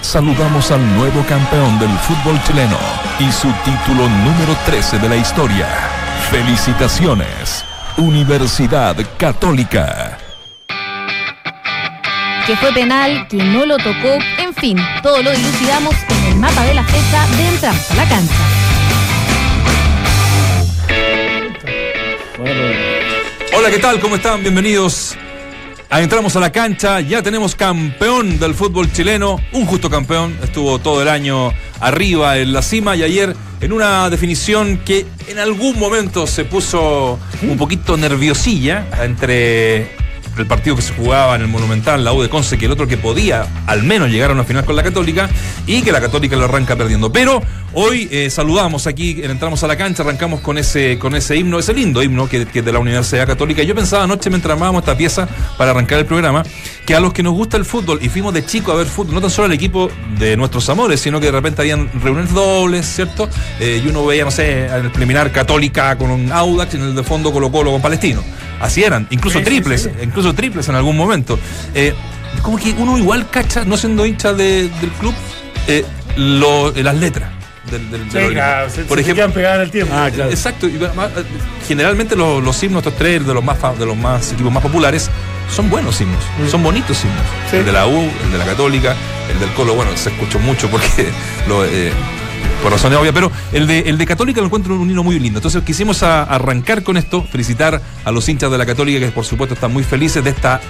Saludamos al nuevo campeón del fútbol chileno y su título número 13 de la historia. Felicitaciones, Universidad Católica. que fue penal, que no lo tocó, en fin, todo lo dilucidamos en el mapa de la fecha de Entramos a la cancha. Hola, ¿qué tal? ¿Cómo están? Bienvenidos. Entramos a la cancha, ya tenemos campeón del fútbol chileno, un justo campeón, estuvo todo el año arriba en la cima y ayer en una definición que en algún momento se puso un poquito nerviosilla entre el partido que se jugaba en el Monumental, la U de Conce, que el otro que podía al menos llegar a una final con la Católica y que la Católica lo arranca perdiendo. Pero hoy eh, saludamos aquí, entramos a la cancha, arrancamos con ese, con ese himno, ese lindo himno que, que es de la Universidad Católica. Yo pensaba anoche mientras armábamos esta pieza para arrancar el programa, que a los que nos gusta el fútbol y fuimos de chico a ver fútbol, no tan solo el equipo de nuestros amores, sino que de repente habían reuniones dobles, ¿cierto? Eh, y uno veía, no sé, en el preliminar Católica con un Audax, en el de fondo Colo Colo con Palestino. Así eran, incluso sí, triples, sí. incluso triples en algún momento. Eh, como que uno igual cacha, no siendo hincha de- del club, eh, lo- eh, las letras. Del, del- del se, Por se ejemplo, quedan pegadas en el tiempo. Ah, claro. Exacto. y eh, generalmente los, los himnos, estos tres de los más fa- de los más equipos más populares, son buenos himnos, son bonitos himnos. Sí. El de la U, el de la Católica, el del Colo, bueno, se escuchó mucho porque lo, eh, por razones obvias, pero el de, el de Católica lo encuentro un himno muy lindo. Entonces quisimos a- arrancar con esto, felicitar a los hinchas de la Católica que por supuesto están muy felices de esta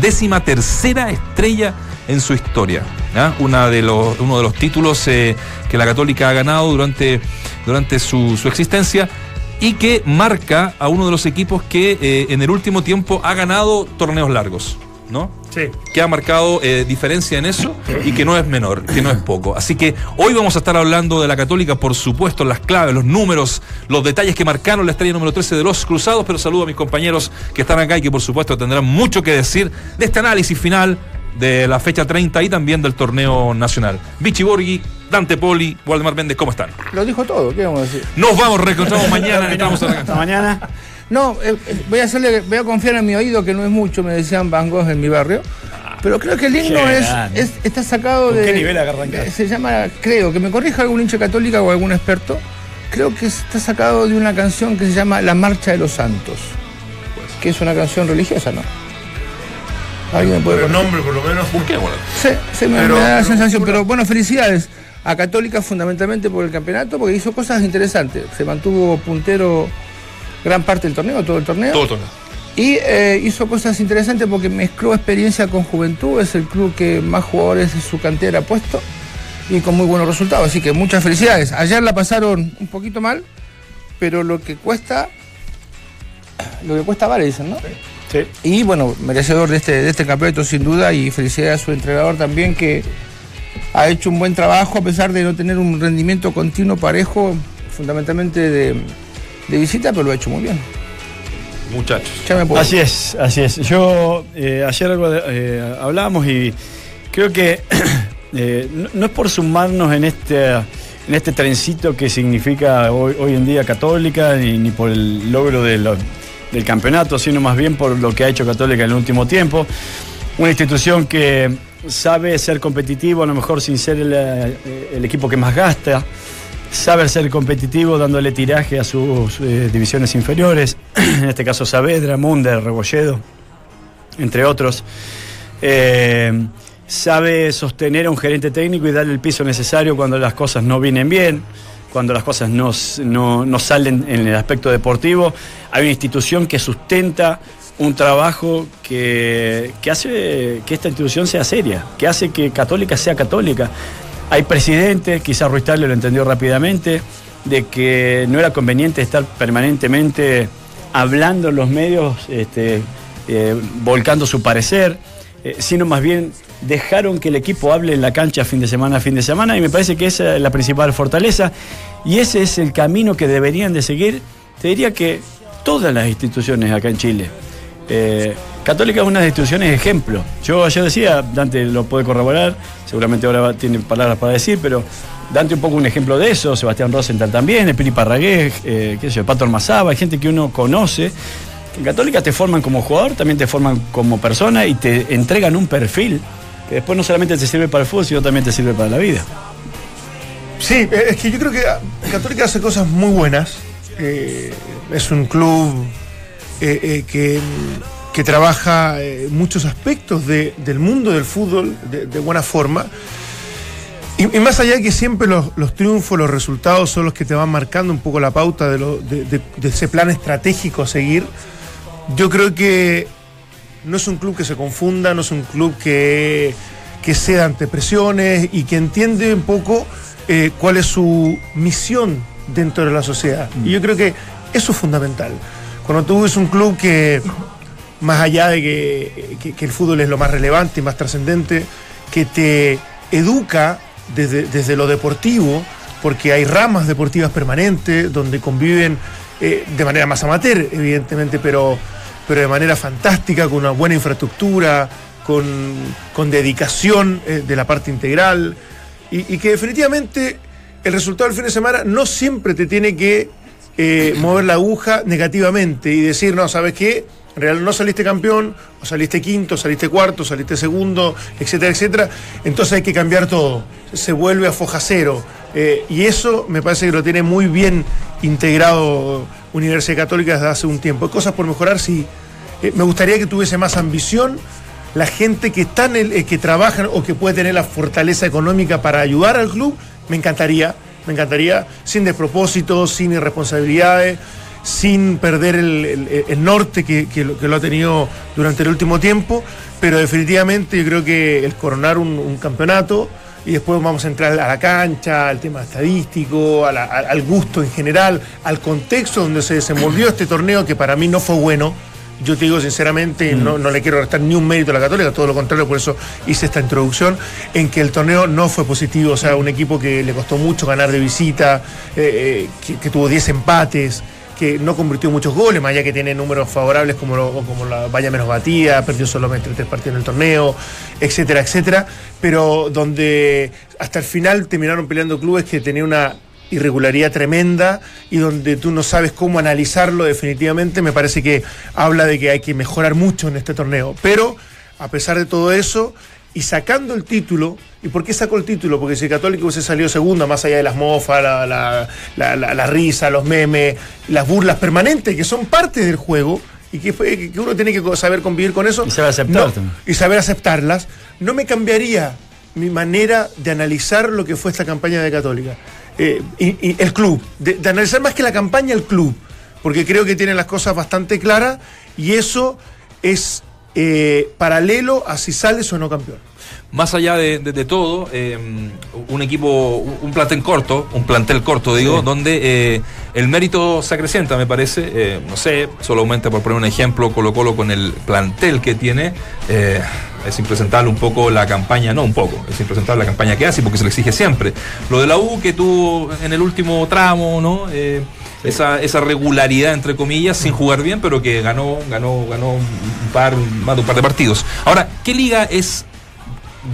décima tercera estrella en su historia. ¿ah? Una de los, uno de los títulos eh, que la Católica ha ganado durante, durante su, su existencia y que marca a uno de los equipos que eh, en el último tiempo ha ganado torneos largos. ¿No? Sí. que ha marcado eh, diferencia en eso y que no es menor, que no es poco. Así que hoy vamos a estar hablando de la Católica, por supuesto, las claves, los números, los detalles que marcaron la estrella número 13 de los Cruzados, pero saludo a mis compañeros que están acá y que por supuesto tendrán mucho que decir de este análisis final de la fecha 30 y también del torneo nacional. Vichy Borghi, Dante Poli, Waldemar Méndez, ¿cómo están? Lo dijo todo, ¿qué vamos a decir? Nos vamos, reencontramos mañana, entramos a la mañana. No, eh, eh, voy a hacerle, voy a confiar en mi oído, que no es mucho, me decían Van Gogh en mi barrio. Pero creo que el himno es, está sacado ¿Con de. qué nivel casa? eh, Se llama, creo, que me corrija algún hincha católica o algún experto. Creo que está sacado de una canción que se llama La Marcha de los Santos. Que es una canción religiosa, ¿no? ¿Alguien me puede Pero nombre, por lo menos. Sí, sí, me, Pero- me da la pero- sensación. Pero bueno, felicidades a Católica fundamentalmente por el campeonato, porque hizo cosas interesantes. Se mantuvo puntero gran parte del torneo, todo el torneo. Todo el torneo. Y eh, hizo cosas interesantes porque mezcló experiencia con juventud, es el club que más jugadores de su cantera ha puesto y con muy buenos resultados. Así que muchas felicidades. Ayer la pasaron un poquito mal, pero lo que cuesta, lo que cuesta vale, dicen, ¿no? Sí. Y bueno, merecedor de este, de este campeonato sin duda y felicidades a su entrenador también que ha hecho un buen trabajo a pesar de no tener un rendimiento continuo parejo, fundamentalmente de, de visita, pero lo ha hecho muy bien. Muchachos. Así es, así es. Yo eh, ayer algo de- eh, hablábamos y creo que eh, no, no es por sumarnos en este, en este trencito que significa hoy, hoy en día Católica, ni, ni por el logro de lo- del campeonato, sino más bien por lo que ha hecho Católica en el último tiempo. Una institución que sabe ser competitivo, a lo mejor sin ser el, eh, el equipo que más gasta, sabe ser competitivo dándole tiraje a sus eh, divisiones inferiores, en este caso Saavedra, Munder, Rebolledo, entre otros. Eh, sabe sostener a un gerente técnico y darle el piso necesario cuando las cosas no vienen bien, cuando las cosas no, no- no salen en el aspecto deportivo. Hay una institución que sustenta un trabajo que, que hace que esta institución sea seria, que hace que Católica sea católica. Hay presidentes, quizás Ruiz Tagle lo entendió rápidamente, de que no era conveniente estar permanentemente hablando en los medios, este, eh, volcando su parecer, eh, sino más bien dejaron que el equipo hable en la cancha fin de semana a fin de semana y me parece que esa es la principal fortaleza y ese es el camino que deberían de seguir, te diría que todas las instituciones acá en Chile. Eh, Católica es una de las instituciones ejemplo. Yo ayer decía, Dante lo puede corroborar, seguramente ahora tiene palabras para decir, pero Dante un poco un ejemplo de eso, Sebastián Rosenthal también, el Piri Parragué, eh, qué sé yo, Pato gente que uno conoce. En Católica te forman como jugador, también te forman como persona y te entregan un perfil que después no solamente te sirve para el fútbol, sino también te sirve para la vida. Sí, eh, es que yo creo que Católica hace cosas muy buenas. Eh, es un club eh, que, que trabaja muchos aspectos de- del mundo del fútbol de, buena forma. Y, más allá de que siempre los, triunfos, los resultados son los que te van marcando un poco la pauta de, lo- de ese plan estratégico a seguir, yo creo que no es un club que se confunda, no es un club que, que ceda ante presiones y que entiende un poco eh, cuál es su misión dentro de la sociedad. Y yo creo que eso es fundamental. Cuando tú ves un club que, más allá de que, que- que el fútbol es lo más relevante y más trascendente, que te educa desde, desde lo deportivo, porque hay ramas deportivas permanentes donde conviven eh, de manera más amateur, evidentemente, pero, pero de manera fantástica, con una buena infraestructura, con, con dedicación eh, de la parte integral, y, que definitivamente el resultado del fin de semana no siempre te tiene que eh, mover la aguja negativamente y decir, no, ¿sabes qué? Realidad no saliste campeón, o saliste quinto, saliste cuarto, saliste segundo, etcétera, etcétera. Entonces hay que cambiar todo. Se vuelve a foja cero. Eh, y eso me parece que lo tiene muy bien integrado Universidad Católica desde hace un tiempo. Hay cosas por mejorar, sí. Eh, me gustaría que tuviese más ambición la gente que está en el, eh, que trabaja o que puede tener la fortaleza económica para ayudar al club, me encantaría, me encantaría, sin despropósitos, sin irresponsabilidades, sin perder el, el- norte que, que lo, ha tenido durante el último tiempo, pero definitivamente yo creo que el coronar un campeonato y después vamos a entrar a la cancha, al tema estadístico, a la- a- al gusto en general, al contexto donde se desenvolvió este torneo que para mí no fue bueno. Yo te digo sinceramente, no, no le quiero restar ni un mérito a la Católica, todo lo contrario, por eso hice esta introducción, en que el torneo no fue positivo, o sea, un equipo que le costó mucho ganar de visita, eh, eh, que, que tuvo 10 empates, que no convirtió muchos goles, más allá que tiene números favorables como, como la valla menos batida, perdió solamente tres partidos en el torneo, etcétera, etcétera, pero donde hasta el final terminaron peleando clubes que tenían una irregularidad tremenda y donde tú no sabes cómo analizarlo definitivamente, me parece que habla de que hay que mejorar mucho en este torneo. Pero a pesar de todo eso, y sacando el título, ¿y por qué sacó el título? Porque si el Católico hubiese salido segunda, más allá de las mofas, la, la, la- risa, los memes, las burlas permanentes, que son parte del juego, y que, uno tiene que saber convivir con eso. Y saber aceptar No, y saber aceptarlas, no me cambiaría mi manera de analizar lo que fue esta campaña de Católica. Eh, y, y el club, de, de analizar más que la campaña, el club. porque creo que tiene las cosas bastante claras y eso es eh, paralelo a si sales o no campeón. Más allá de, de- de todo, eh, un equipo, un plantel corto, un plantel corto, digo, donde eh, el mérito se acrecienta, me parece. eh, no sé, solamente por poner un ejemplo, Colo Colo con el plantel que tiene. es impresentable un poco la campaña, no un poco, es impresentable la campaña que hace porque se le exige siempre. Lo de la U que tuvo en el último tramo, ¿no? Eh, esa, esa regularidad, entre comillas, sin jugar bien, pero que ganó, ganó, ganó un par, más un par de partidos. Ahora, ¿qué liga es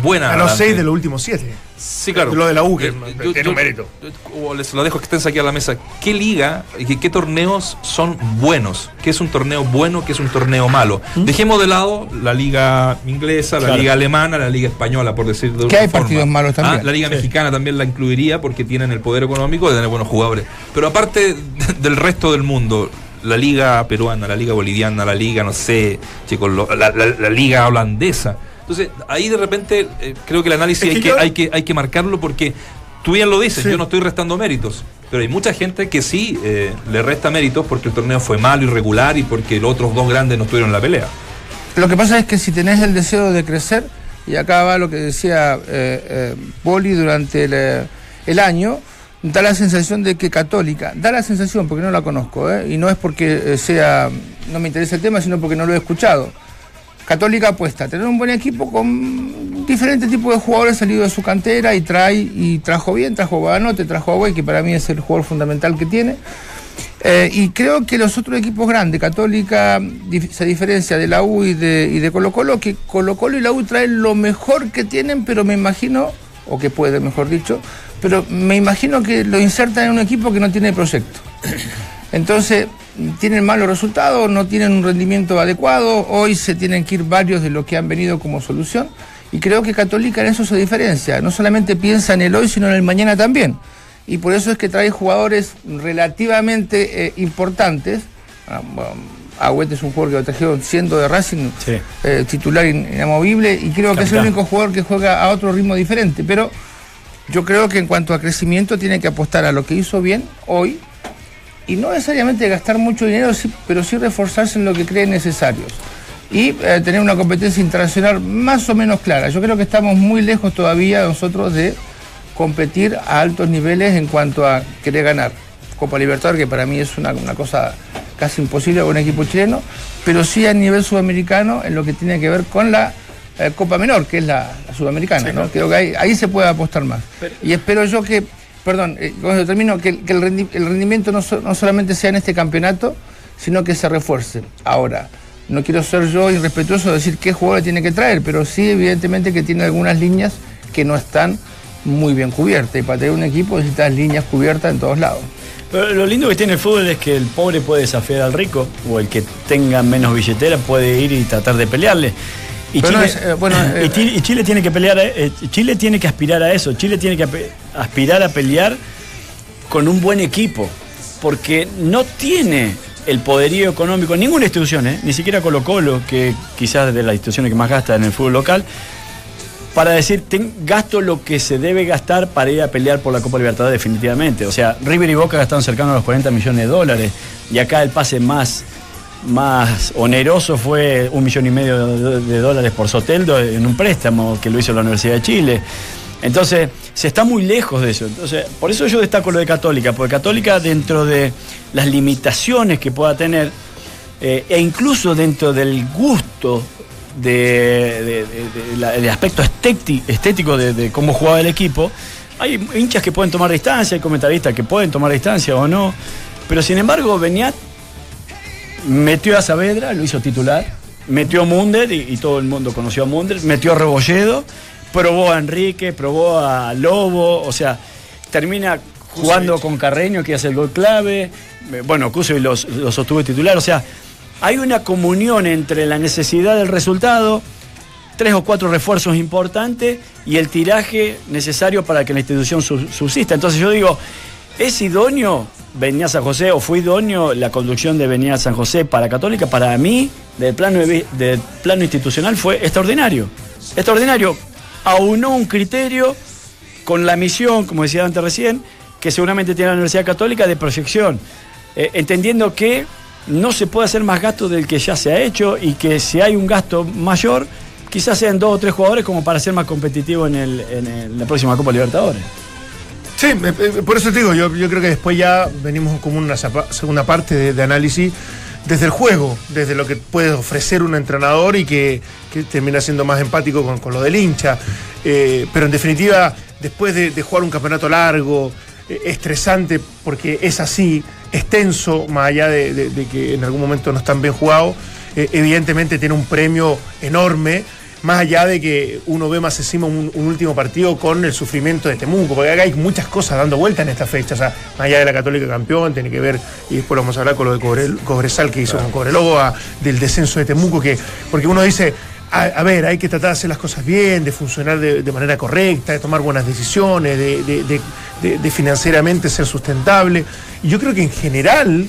buena? A los seis de los últimos siete. Sí, claro. Lo de la U, que Eh, tiene yo- un yo- mérito. o les lo dejo extensa aquí a la mesa. ¿Qué liga y qué, qué torneos son buenos? ¿Qué es un torneo bueno? ¿Qué es un torneo malo? Dejemos de lado la liga inglesa, la liga alemana, la liga española, por decir de alguna hay forma. partidos malos también. Ah, la liga mexicana también la incluiría porque tienen el poder económico de tener buenos jugadores. Pero aparte del resto del mundo, la liga peruana, la liga boliviana, la liga, no sé, chicos, lo- la, la- la liga holandesa. Entonces, ahí de repente eh, creo que el análisis Es que hay, que, yo- hay, que, hay que marcarlo porque tú bien lo dices, Sí. yo no estoy restando méritos. Pero hay mucha gente que sí eh, le resta méritos porque el torneo fue malo, irregular y porque los otros dos grandes no estuvieron en la pelea. Lo que pasa es que si tenés el deseo de crecer, y acá va lo que decía eh, eh, Poli durante el, eh, el año, da la sensación de que Católica, da la sensación porque no la conozco, ¿eh? y no es porque eh, sea, no me interesa el tema, sino porque no lo he escuchado. Católica apuesta a tener un buen equipo con diferentes tipos de jugadores salidos de su cantera y trae y trajo bien, trajo a trajo a Güey, que para mí es el jugador fundamental que tiene. Eh, y creo que los otros equipos grandes, Católica se diferencia de la U y de, y de Colo Colo, que Colo Colo y la U traen lo mejor que tienen, pero me imagino, o que puede, mejor dicho, pero me imagino que lo insertan en un equipo que no tiene proyecto. Entonces, tienen malos resultados, no tienen un rendimiento adecuado, hoy se tienen que ir varios de los que han venido como solución, y creo que Católica en eso se diferencia, no solamente piensa en el hoy, sino en el mañana también. Y por eso es que trae jugadores relativamente eh, importantes. Ah, Agüete es un jugador que lo trajeron siendo de Racing Sí. eh, titular in- inamovible y creo que es el único jugador que juega a otro ritmo diferente. Pero yo creo que en cuanto a crecimiento tiene que apostar a lo que hizo bien hoy y no necesariamente gastar mucho dinero, pero sí reforzarse en lo que cree necesarios. Y eh, tener una competencia internacional más o menos clara. Yo creo que estamos muy lejos todavía nosotros de competir a altos niveles en cuanto a querer ganar. Copa Libertadores, que para mí es una, una cosa casi imposible con un equipo chileno, pero sí a nivel sudamericano en lo que tiene que ver con la eh, Copa Menor, que es la, la sudamericana. ¿no? Creo que ahí, ahí se puede apostar más. y espero yo que, perdón, eh, esto termino, que, el- rendimiento no solamente sea en este campeonato, sino que se refuerce. Ahora, no quiero ser yo irrespetuoso de decir qué jugador tiene que traer, pero sí evidentemente que tiene algunas líneas que no están muy bien cubiertas. Y para tener un equipo necesitas líneas cubiertas en todos lados. Pero lo lindo que tiene el fútbol es que el pobre puede desafiar al rico o el que tenga menos billetera puede ir y tratar de pelearle. Y Pero no Chile, es, eh, bueno, y eh, Chile- y Chile tiene que pelear, a- eh, Chile tiene que aspirar a eso. Chile tiene que aspirar a pelear con un buen equipo, porque no tiene el poderío económico ninguna institución, ¿eh? ni siquiera Colo Colo, que quizás de las instituciones que más gasta en el fútbol local, para decir, ten- gasto lo que se debe gastar para ir a pelear por la Copa Libertadores definitivamente. O sea, River y Boca gastaron cercano a los 40 millones de dólares y acá el pase más, más oneroso fue un millón y medio de, dólares por Soteldo en un préstamo que lo hizo la Universidad de Chile. Entonces, se está muy lejos de eso. Entonces, por eso yo destaco lo de Católica, porque Católica dentro de las limitaciones que pueda tener, eh, e incluso dentro del gusto de, del aspecto estéti- estético de, de cómo jugaba el equipo, hay hinchas que pueden tomar distancia, hay comentaristas que pueden tomar distancia o no, pero sin embargo Beñat metió a Saavedra, lo hizo titular, metió a Munder y, y todo el mundo conoció a Munder, metió a Rebolledo, probó a Enrique, probó a Lobo, o sea, termina jugando con Carreño que hace el gol clave, eh, bueno, Cuso los, los sostuvo titular, o sea, hay una comunión entre la necesidad del resultado, tres o cuatro refuerzos importantes y el tiraje necesario para que la institución su- subsista. Entonces yo digo, ¿es idóneo venía San José o fue idóneo la conducción de venía San José para Católica? Para mí, del plano, plano institucional, fue extraordinario. Extraordinario. Aunó un criterio con la misión, como decía antes recién, que seguramente tiene la Universidad Católica de proyección. eh, entendiendo que no se puede hacer más gasto del que ya se ha hecho y que si hay un gasto mayor, quizás sean dos o tres jugadores como para ser más competitivo en, la próxima Copa Libertadores. Sí, eh, eh, por eso te digo, yo, creo que después ya venimos como una segunda parte de, análisis desde el juego, desde lo que puede ofrecer un entrenador y que, termina siendo más empático con, con lo del hincha. Eh, pero en definitiva, después de, jugar un campeonato largo, estresante, porque es así, extenso, más allá de, que en algún momento no están bien jugados, evidentemente tiene un premio enorme más allá de que uno ve más encima un, un último partido con el sufrimiento de Temuco, porque acá hay muchas cosas dando vuelta en esta fecha, o sea, más allá de la Católica campeón, tiene que ver, y después lo vamos a hablar con lo de Cobrel- Cobresal que hizo con Cobreloa, del descenso de Temuco, que, porque uno dice, a, a ver, hay que tratar de hacer las cosas bien, de funcionar de, de manera correcta, de tomar buenas decisiones, de, de- de- de- de financieramente ser sustentable, y yo creo que en general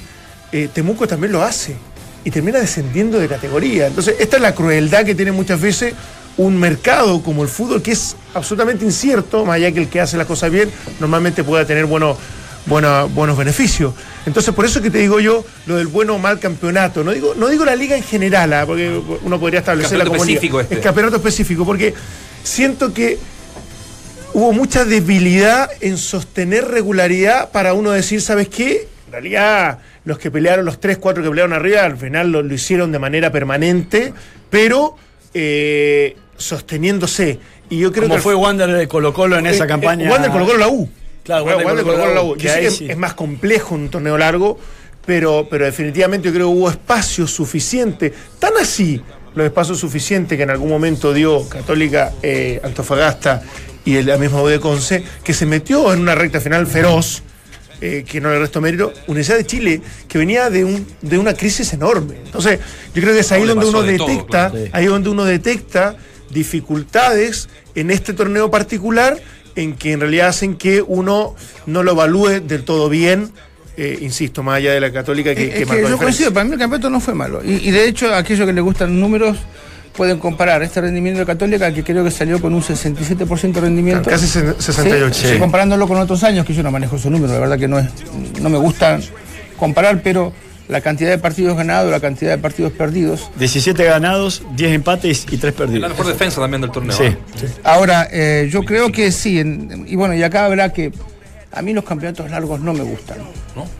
eh, Temuco también lo hace y termina descendiendo de categoría. Entonces, esta es la crueldad que tiene muchas veces un mercado como el fútbol, que es absolutamente incierto, más allá que el que hace las cosas bien, normalmente pueda tener buenos, buena- buenos beneficios. Entonces, por eso es que te digo yo lo del bueno o mal campeonato. No digo, no digo la liga en general, ah, porque uno podría establecerla como específico este. Es campeonato específico, porque siento que hubo mucha debilidad en sostener regularidad para uno decir, ¿sabes qué? En realidad, los que pelearon, los tres, cuatro que pelearon arriba, al final lo, lo hicieron de manera permanente, pero eh, sosteniéndose. Y yo creo Como que fue Wander de Colo Colo en esa eh, campaña. eh, Wander colocó la U. Claro, Wander, Wander colocó colocó la U. Que ahí sí. es más complejo un torneo largo, pero, pero definitivamente yo creo que hubo espacio suficiente, tan así los espacios suficientes que en algún momento dio Católica, eh, Antofagasta y el- la misma de Conce, que se metió en una recta final feroz, eh, que no le resto mérito, Universidad de Chile, que venía de, un, de una crisis enorme. Entonces, yo creo que es ahí No, le donde uno de todo, detecta, claro. Ahí donde uno detecta dificultades en este torneo particular en que en realidad hacen que uno no lo evalúe del todo bien, eh, insisto, más allá de la católica que, Es que que marcó yo coincido, para mí el campeonato no fue malo. Y, y de hecho, aquellos que les gustan números pueden comparar este rendimiento de Católica, que creo que salió con un 67% de rendimiento. Casi se- 68, Sí, sí. Comparándolo con otros años, que yo no manejo esos números, la verdad que no, es, no me gusta comparar, pero la cantidad de partidos ganados, la cantidad de partidos perdidos. 17 ganados, 10 empates y 3 La perdidos. mejor defensa también del torneo. Sí. ¿eh? Ahora, eh, yo creo que sí, en- y bueno, y acá habrá que. A mí los campeonatos largos no me gustan.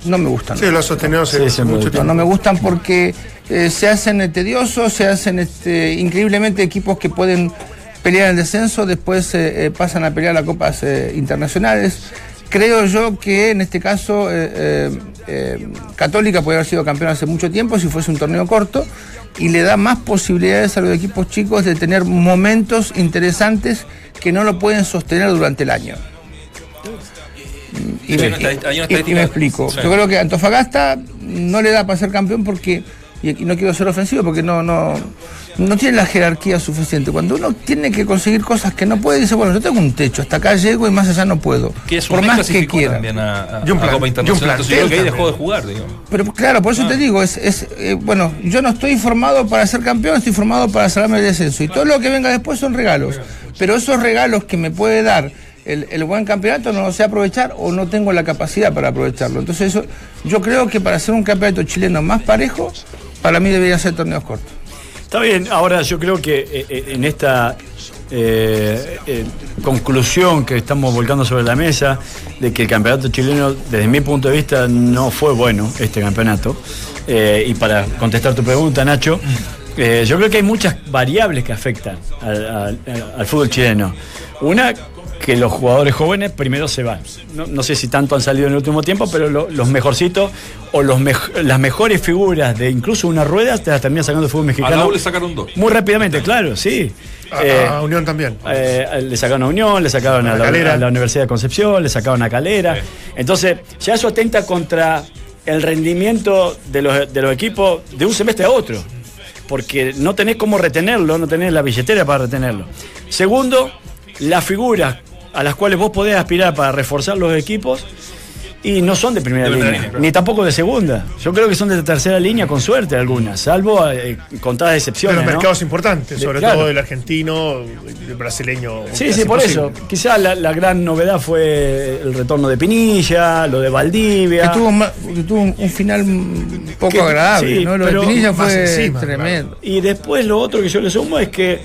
No, me gustan. Sí, lo ha sostenido hace Sí, mucho No, tiempo. no me gustan porque eh, se hacen eh, tediosos, se hacen este, increíblemente equipos que pueden pelear el descenso, después eh, pasan a pelear las copas eh, internacionales. Creo yo que en este caso eh, eh, eh, Católica puede haber sido campeón hace mucho tiempo si fuese un torneo corto y le da más posibilidades a los equipos chicos de tener momentos interesantes que no lo pueden sostener durante el año. Y, Sí, me, hay una y- me explico. Sí. Yo creo que Antofagasta no le da para ser campeón porque, y y no quiero ser ofensivo, porque no, no, no tiene la jerarquía suficiente. Cuando uno tiene que conseguir cosas que no puede, dice, bueno, yo tengo un techo, hasta acá llego y más allá no puedo. Que es por un más que quiera. también a, a- Y un a plan- Copa un Internacional. Entonces yo creo que ahí dejó de jugar, digamos. Pero claro, por eso Ah. te digo, es, es eh, bueno, yo no estoy formado para ser campeón, estoy formado para salvarme el descenso. Y todo lo que venga después son regalos. Pero esos regalos que me puede dar el, el buen campeonato no lo sé aprovechar o no tengo la capacidad para aprovecharlo. Entonces eso, yo creo que para hacer un campeonato chileno más parejo, para mí debería ser torneos cortos. Está bien, ahora yo creo que eh, eh, en esta eh, conclusión que estamos volcando sobre la mesa de que el campeonato chileno, desde mi punto de vista, no fue bueno este campeonato. y para contestar tu pregunta, Nacho, yo creo que hay muchas variables que afectan al- al fútbol chileno. Una, que los jugadores jóvenes primero se van. No, no sé si tanto han salido en el último tiempo, pero lo- los mejorcitos o los las mejores figuras de incluso una rueda te las termina sacando el fútbol A mexicano. la U le sacaron dos. Muy rápidamente, claro, sí. A, Eh, a Unión también. eh, le sacaron a Unión, le sacaron a la, Calera. a la Universidad de Concepción, le sacaron a Calera. Entonces, ya eso atenta contra el rendimiento de los, de los equipos de un semestre a otro. Porque no tenés cómo retenerlo, no tenés la billetera para retenerlo. Segundo, las figuras a las cuales vos podés aspirar para reforzar los equipos Y no son de primera De línea, línea, claro. ni tampoco de segunda. Yo creo que son de tercera línea con suerte algunas, salvo eh, contadas De excepciones. los ¿no? mercados importantes, De- sobre claro. todo el argentino, el brasileño. Sí, sí, por eso. Quizás la, la gran novedad fue el retorno de Pinilla, lo de Valdivia. Que tuvo, ma- que tuvo un, un final un poco Que- agradable, sí, ¿no? Lo de Pinilla fue encima, tremendo. Y después lo otro que yo le sumo es que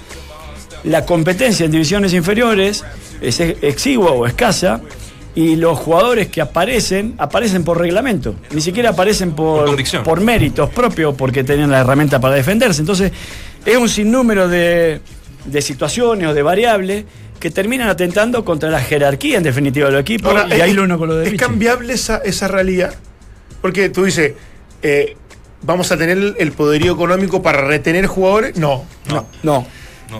la competencia en divisiones inferiores es ex- exigua o escasa y los jugadores que aparecen, aparecen por reglamento. Ni siquiera aparecen por, Por méritos propios porque tenían la herramienta para defenderse. Entonces es un sinnúmero de, de situaciones o de variables que terminan atentando contra la jerarquía en definitiva del equipo. Ahora, y ahí es- lo uno con lo de Es Vichy. cambiable esa, esa realidad. Porque tú dices, eh, ¿vamos a tener el, el poderío económico para retener jugadores? No. No, no.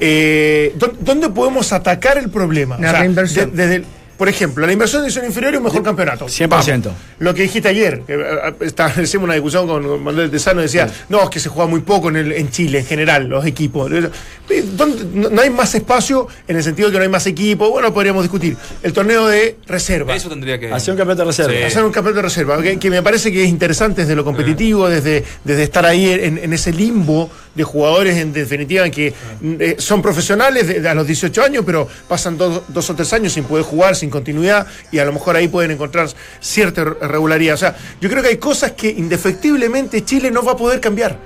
Eh, ¿dó- ¿Dónde podemos atacar el problema? La reinversión. de- desde el- por ejemplo, la inversión de división inferior y un mejor campeonato. 100%. Vamos. Lo que dijiste ayer, que, eh, eh, establecimos una discusión con Manuel Tesano, decía, no, es que se juega muy poco en, el- en Chile en general, los equipos. Eh, ¿dónde- no, no hay más espacio en el sentido de que no hay más equipos. Bueno, podríamos discutir. El torneo de reserva. Eso tendría que. Hacer un campeonato de reserva. Sí. Hacer un campeonato de reserva, que, que me parece que es interesante desde lo competitivo, desde, desde estar ahí en, en ese limbo de jugadores, en definitiva, que eh, son profesionales de- de a los 18 años, pero pasan dos o tres años sin poder jugar, sin continuidad, y a lo mejor ahí pueden encontrar cierta re- regularidad. O sea, yo creo que hay cosas que indefectiblemente Chile no va a poder cambiar,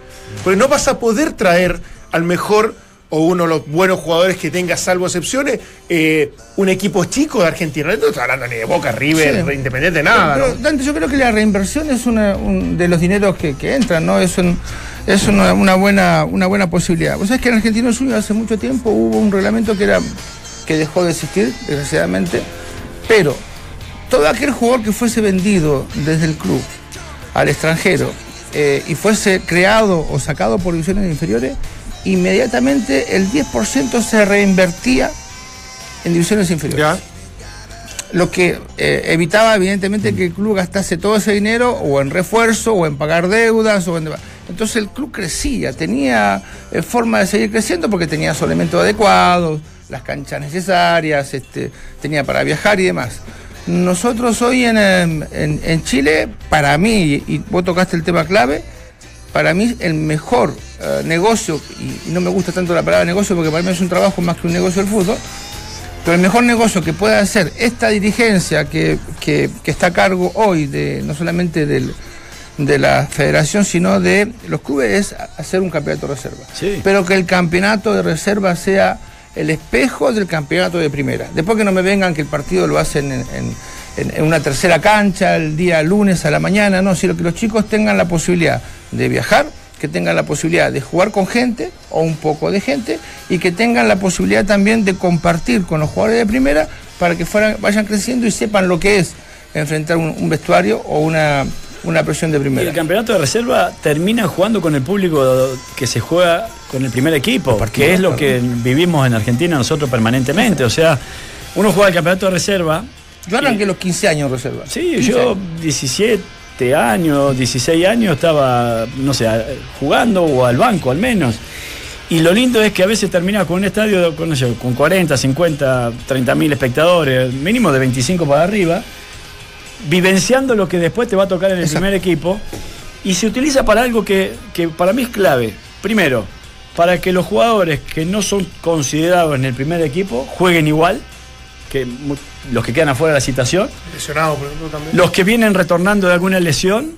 porque no vas a poder traer al mejor o uno de los buenos jugadores que tenga, salvo excepciones, eh, un equipo chico de Argentina. No estoy hablando ni de Boca, River, Sí. Independiente, nada. Pero, ¿no? Dante, yo creo que la reinversión es una un- de los dineros que, que entran, ¿no? Es, un- es una, una buena, una buena posibilidad. Vos sabés que en Argentino Junior hace mucho tiempo hubo un reglamento que era que dejó de existir, desgraciadamente, pero todo aquel jugador que fuese vendido desde el club al extranjero eh, y fuese creado o sacado por divisiones inferiores, inmediatamente el 10% se reinvertía en divisiones inferiores Ya. lo que eh, evitaba evidentemente que el club gastase todo ese dinero o en refuerzo o en pagar deudas o en entonces el club crecía tenía eh, forma de seguir creciendo porque tenía su elementos adecuados las canchas necesarias este, tenía para viajar y demás nosotros hoy en, em, en- en Chile para mí y vos tocaste el tema clave para mí el mejor eh, negocio y no me gusta tanto la palabra negocio porque para mí es un trabajo más que un negocio el fútbol pero el mejor negocio que puede hacer esta dirigencia que, que- que está a cargo hoy de no solamente del- de la federación, sino de los clubes, es hacer un campeonato de reserva. Sí. Pero que el campeonato de reserva sea el espejo del campeonato de primera. Después que no me vengan que el partido lo hacen en, una tercera cancha, el día lunes a la mañana, no, sino que los chicos tengan la posibilidad de viajar, que tengan la posibilidad de jugar con gente o un poco de gente y que tengan la posibilidad también de compartir con los jugadores de primera para que fueran, vayan creciendo y sepan lo que es enfrentar un vestuario o una, una presión de Y primera. el campeonato de reserva termina jugando con el público que se juega con el primer equipo, que es lo que vivimos en Argentina nosotros permanentemente. O sea, uno juega el campeonato de reserva. Yo arranqué los 15 años en reserva. Sí, 15 yo años. 17 años, 16 años estaba, no sé, jugando o al banco al menos. Y lo lindo es que a veces termina con un estadio con, no sé, con 40, 50, 30 mil espectadores, mínimo de 25 para arriba, vivenciando lo que después te va a tocar en el Exacto. primer equipo. Y se utiliza para algo que, que para mí es clave. Primero, para que los jugadores que no son considerados en el primer equipo jueguen igual que los que quedan afuera de la citación. Lesionado, por ejemplo, también. Los que vienen retornando de alguna lesión,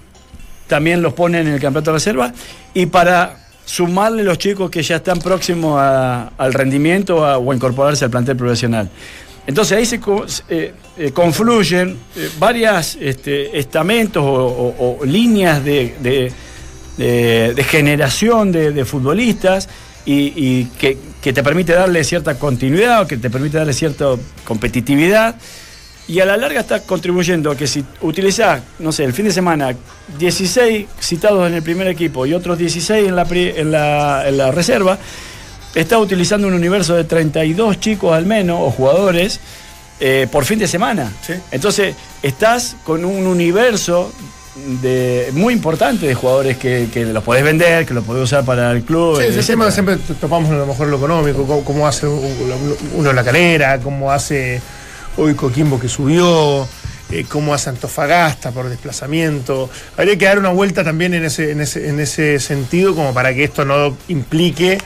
también los ponen en el campeonato de reserva. Y para sumarle los chicos que ya están próximos a- al rendimiento a- o a incorporarse al plantel profesional. Entonces ahí se eh, eh, confluyen eh, varias este, estamentos o, líneas de, generación de, futbolistas y, que, te permite darle cierta continuidad o que te permite darle cierta competitividad. Y a la larga está contribuyendo a que si utilizás, no sé, el fin de semana 16 citados en el primer equipo y otros 16 en la, pri- en la, en la reserva, está utilizando un universo de 32 chicos al menos, o jugadores, eh, por fin de semana. Sí. Entonces, estás con un universo de, muy importante de jugadores que, que los podés vender, que los podés usar para el club. Sí, ese tema siempre topamos a lo mejor lo económico, cómo, cómo hace uno la calera, cómo hace hoy Coquimbo que subió. eh, cómo hace Antofagasta por desplazamiento. Habría que dar una vuelta también en ese, en ese, en ese sentido, como para que esto no implique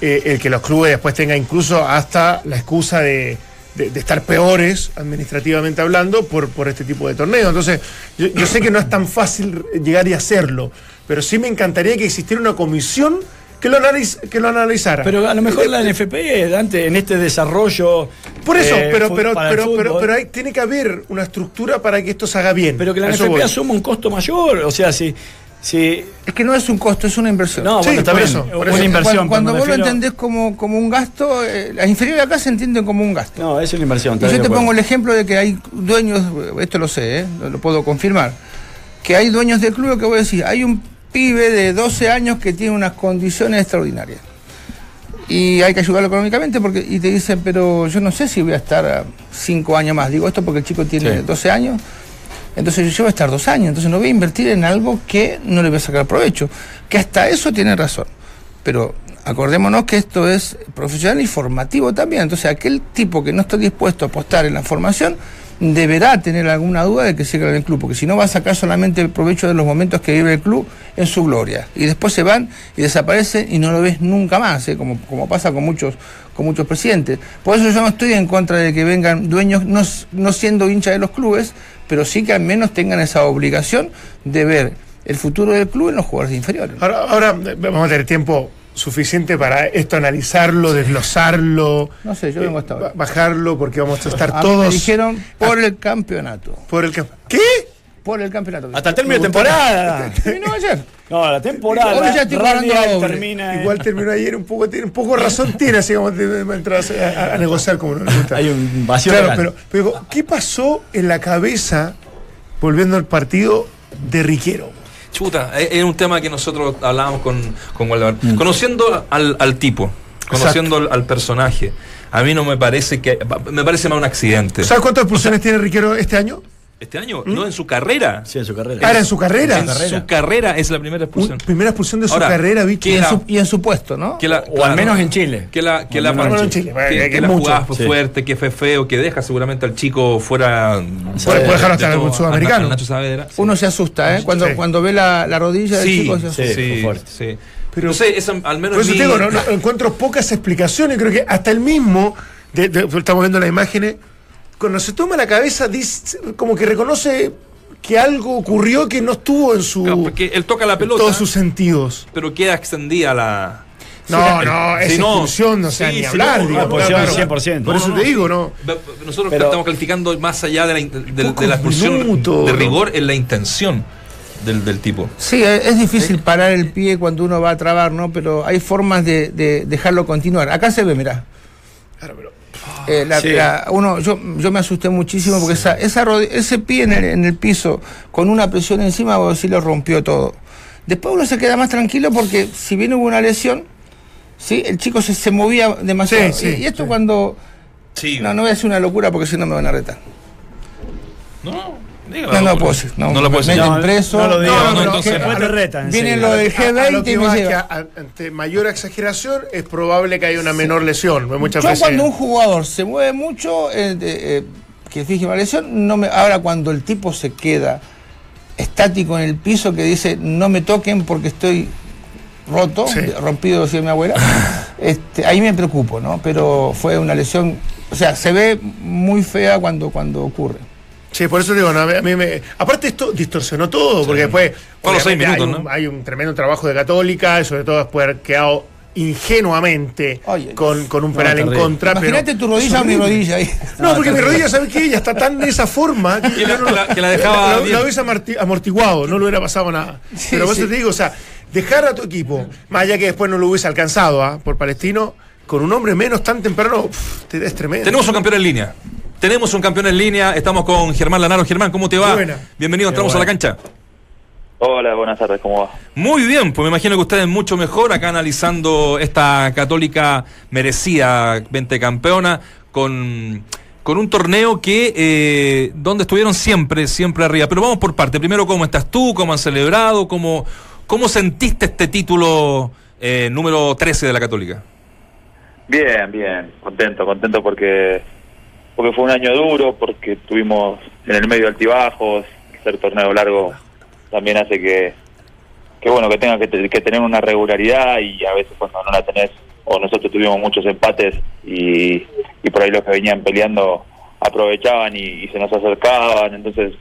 eh, el que los clubes después tengan incluso hasta la excusa de, de- de estar peores, administrativamente hablando, por, por este tipo de torneos. Entonces, yo, yo sé que no es tan fácil llegar y hacerlo, pero sí me encantaría que existiera una comisión que lo, analiz- que lo analizara. Pero a lo mejor la NFP, Dante, en este desarrollo. Por eso, eh, pero, pero, pero, pero, pero hay- tiene que haber una estructura para que esto se haga bien. pero que la NFP asuma un costo mayor. O sea, si. Si Es que no es un costo, es una inversión. no, Sí, bueno, está por bien. eso, por una eso. inversión. Cuando, vos lo entendés como, como un gasto, eh, las inferiores acá se entienden como un gasto. No, es una inversión. Y yo te acuerdo. pongo el ejemplo de que hay dueños, esto lo sé, ¿eh? lo, lo puedo confirmar, que hay dueños de club que voy a decir, hay un pibe de 12 años que tiene unas condiciones extraordinarias. Y hay que ayudarlo económicamente porque y te dicen, pero yo no sé si voy a estar 5 años más. Digo esto porque el chico tiene Sí. 12 años. Entonces yo voy a estar dos años, entonces no voy a invertir en algo que no le voy a sacar provecho. Que hasta eso tiene razón. Pero acordémonos que esto es profesional y formativo también. Entonces aquel tipo que no está dispuesto a apostar en la formación deberá tener alguna duda de que siga en el club, porque si no va a sacar solamente el provecho de los momentos que vive el club en su gloria. Y después se van y desaparecen y no lo ves nunca más, ¿eh? como, pasa con muchos, con muchos presidentes. Por eso yo no estoy en contra de que vengan dueños no, no siendo hinchas de los clubes, pero sí que al menos tengan esa obligación de ver el futuro del club en los jugadores inferiores. Ahora, ahora eh, vamos a tener tiempo suficiente para esto analizarlo, desglosarlo. No sé, yo vengo hasta ahora. ba- Bajarlo, porque vamos a estar A todos. me dijeron por el campeonato. por el. ¿Qué? Por el campeonato. Hasta el término de temporada. Terminó ayer. No, la temporada. Hoy ya estoy cobrando termina. Igual terminó ayer un poco, tiene un poco de razón tiene, así como entras a, a- a negociar como no le gusta. Hay un vacío. Claro, legal. pero, pero digo, ¿qué pasó en la cabeza, volviendo al partido, de Riquero? Chuta, es es un tema que nosotros hablábamos con, con Waldemar. Mm. Conociendo al, al tipo, conociendo al, al personaje, a mí no me parece que. Me parece más un accidente. ¿Sabes cuántas expulsiones tiene Riquero este año? Este año, no en su carrera. Sí, en su carrera. Ah, era en su carrera. En su carrera es la primera expulsión. Un- primera expulsión de su Ahora, carrera, bicho. ¿qué Y en, era? su, y en su puesto, ¿no? Que la- O al claro, menos en Chile. Que la, que la, al menos en Chile. que, Que- que que la jugada fue Sí. fuerte, que fue feo, que deja seguramente al chico fuera. Puede- puede dejarlo hasta de el sudamericano. Nacho Saavedra. Uno se asusta, ¿eh? Cuando, Sí. cuando ve la, la rodilla del Sí, chico se asusta. sí. sí, sí. Pero- no sé, al menos Por eso mi- te digo, no, no, encuentro pocas explicaciones. Creo que hasta el mismo, de- de- estamos viendo las imágenes, cuando se toma la cabeza, dice, como que reconoce que algo ocurrió que no estuvo en su Claro, porque él toca la en pelota, todos sus sentidos. pero queda extendida la. No, no, Sí, es no. expulsión, no sea Sí, ni hablar. no, claro. 100%. Por eso No, te digo, ¿no? Nosotros Pero- estamos calificando más allá de la, de, Pocos la expulsión minutos, de rigor en la intención del, del tipo. Sí, es es difícil parar el pie cuando uno va a trabar, ¿no? Pero hay formas de, de dejarlo continuar. Acá se ve, mirá. Claro, pero- Eh, la- Sí. la- uno, yo, yo me asusté muchísimo porque esa, esa rodi- ese pie en el, en el piso con una presión encima, vos sí lo rompió todo. Después uno se queda más tranquilo porque si bien hubo una lesión, ¿sí? el chico se, se movía demasiado. Sí, sí, y, y esto sí. cuando... Sí. No, no voy a decir una locura porque si no me van a retar. No, No, no decir. No, No lo puedo meten No, preso. no lo digas, no, no, no, entonces después te retan. Viene lo del A- a lo G20 que y me que a- ante mayor exageración es probable que haya una menor lesión. Muchas Yo veces. cuando un jugador se mueve mucho, eh, eh, que fije una lesión, no me, ahora cuando el tipo se queda estático en el piso que dice no me toquen porque estoy roto, Sí. rompido decía mi abuela, este, ahí me preocupo, ¿no? Pero fue una lesión, o sea, se ve muy fea cuando, cuando ocurre. Sí, por eso digo, no, a mí- a mí me- aparte esto distorsionó todo, porque después los seis minutos, hay, un, ¿no? hay un tremendo trabajo de Católica, y sobre todo después de haber quedado ingenuamente Oye, con, con un no, penal en contra. pero Imagínate tu rodilla o mi rodilla ahí. No, porque mi rodilla, ¿sabes qué? Ella está tan de esa forma que, la- no- la- que la dejaba lo hubiese amorti- amortiguado, no le hubiera pasado nada. Pero por eso sí. te digo, o sea, dejar a tu equipo, más allá que después no lo hubiese alcanzado ¿ah? por Palestino, con un hombre menos tan temprano, te- es tremendo. Tenemos un campeón en línea. Tenemos un campeón en línea. Estamos con Germán Lanaro. Germán, ¿cómo te va? Buena. Bienvenido, entramos a la cancha. Hola, buenas tardes, ¿cómo va? Muy bien, pues me imagino que ustedes mucho mejor acá analizando esta católica merecida, 20 campeona, con, con un torneo que eh, donde estuvieron siempre, siempre arriba. Pero vamos por parte. Primero, ¿cómo estás tú? ¿Cómo han celebrado? ¿Cómo, cómo sentiste este título eh, número 13 de la católica? Bien, bien, contento, contento porque porque fue un año duro, porque tuvimos en el medio altibajos, ser torneo largo también hace que, que bueno, que tenga que, te- que tener una regularidad y a veces cuando no la tenés, o nosotros tuvimos muchos empates y, y por ahí los que venían peleando aprovechaban y, se nos acercaban, entonces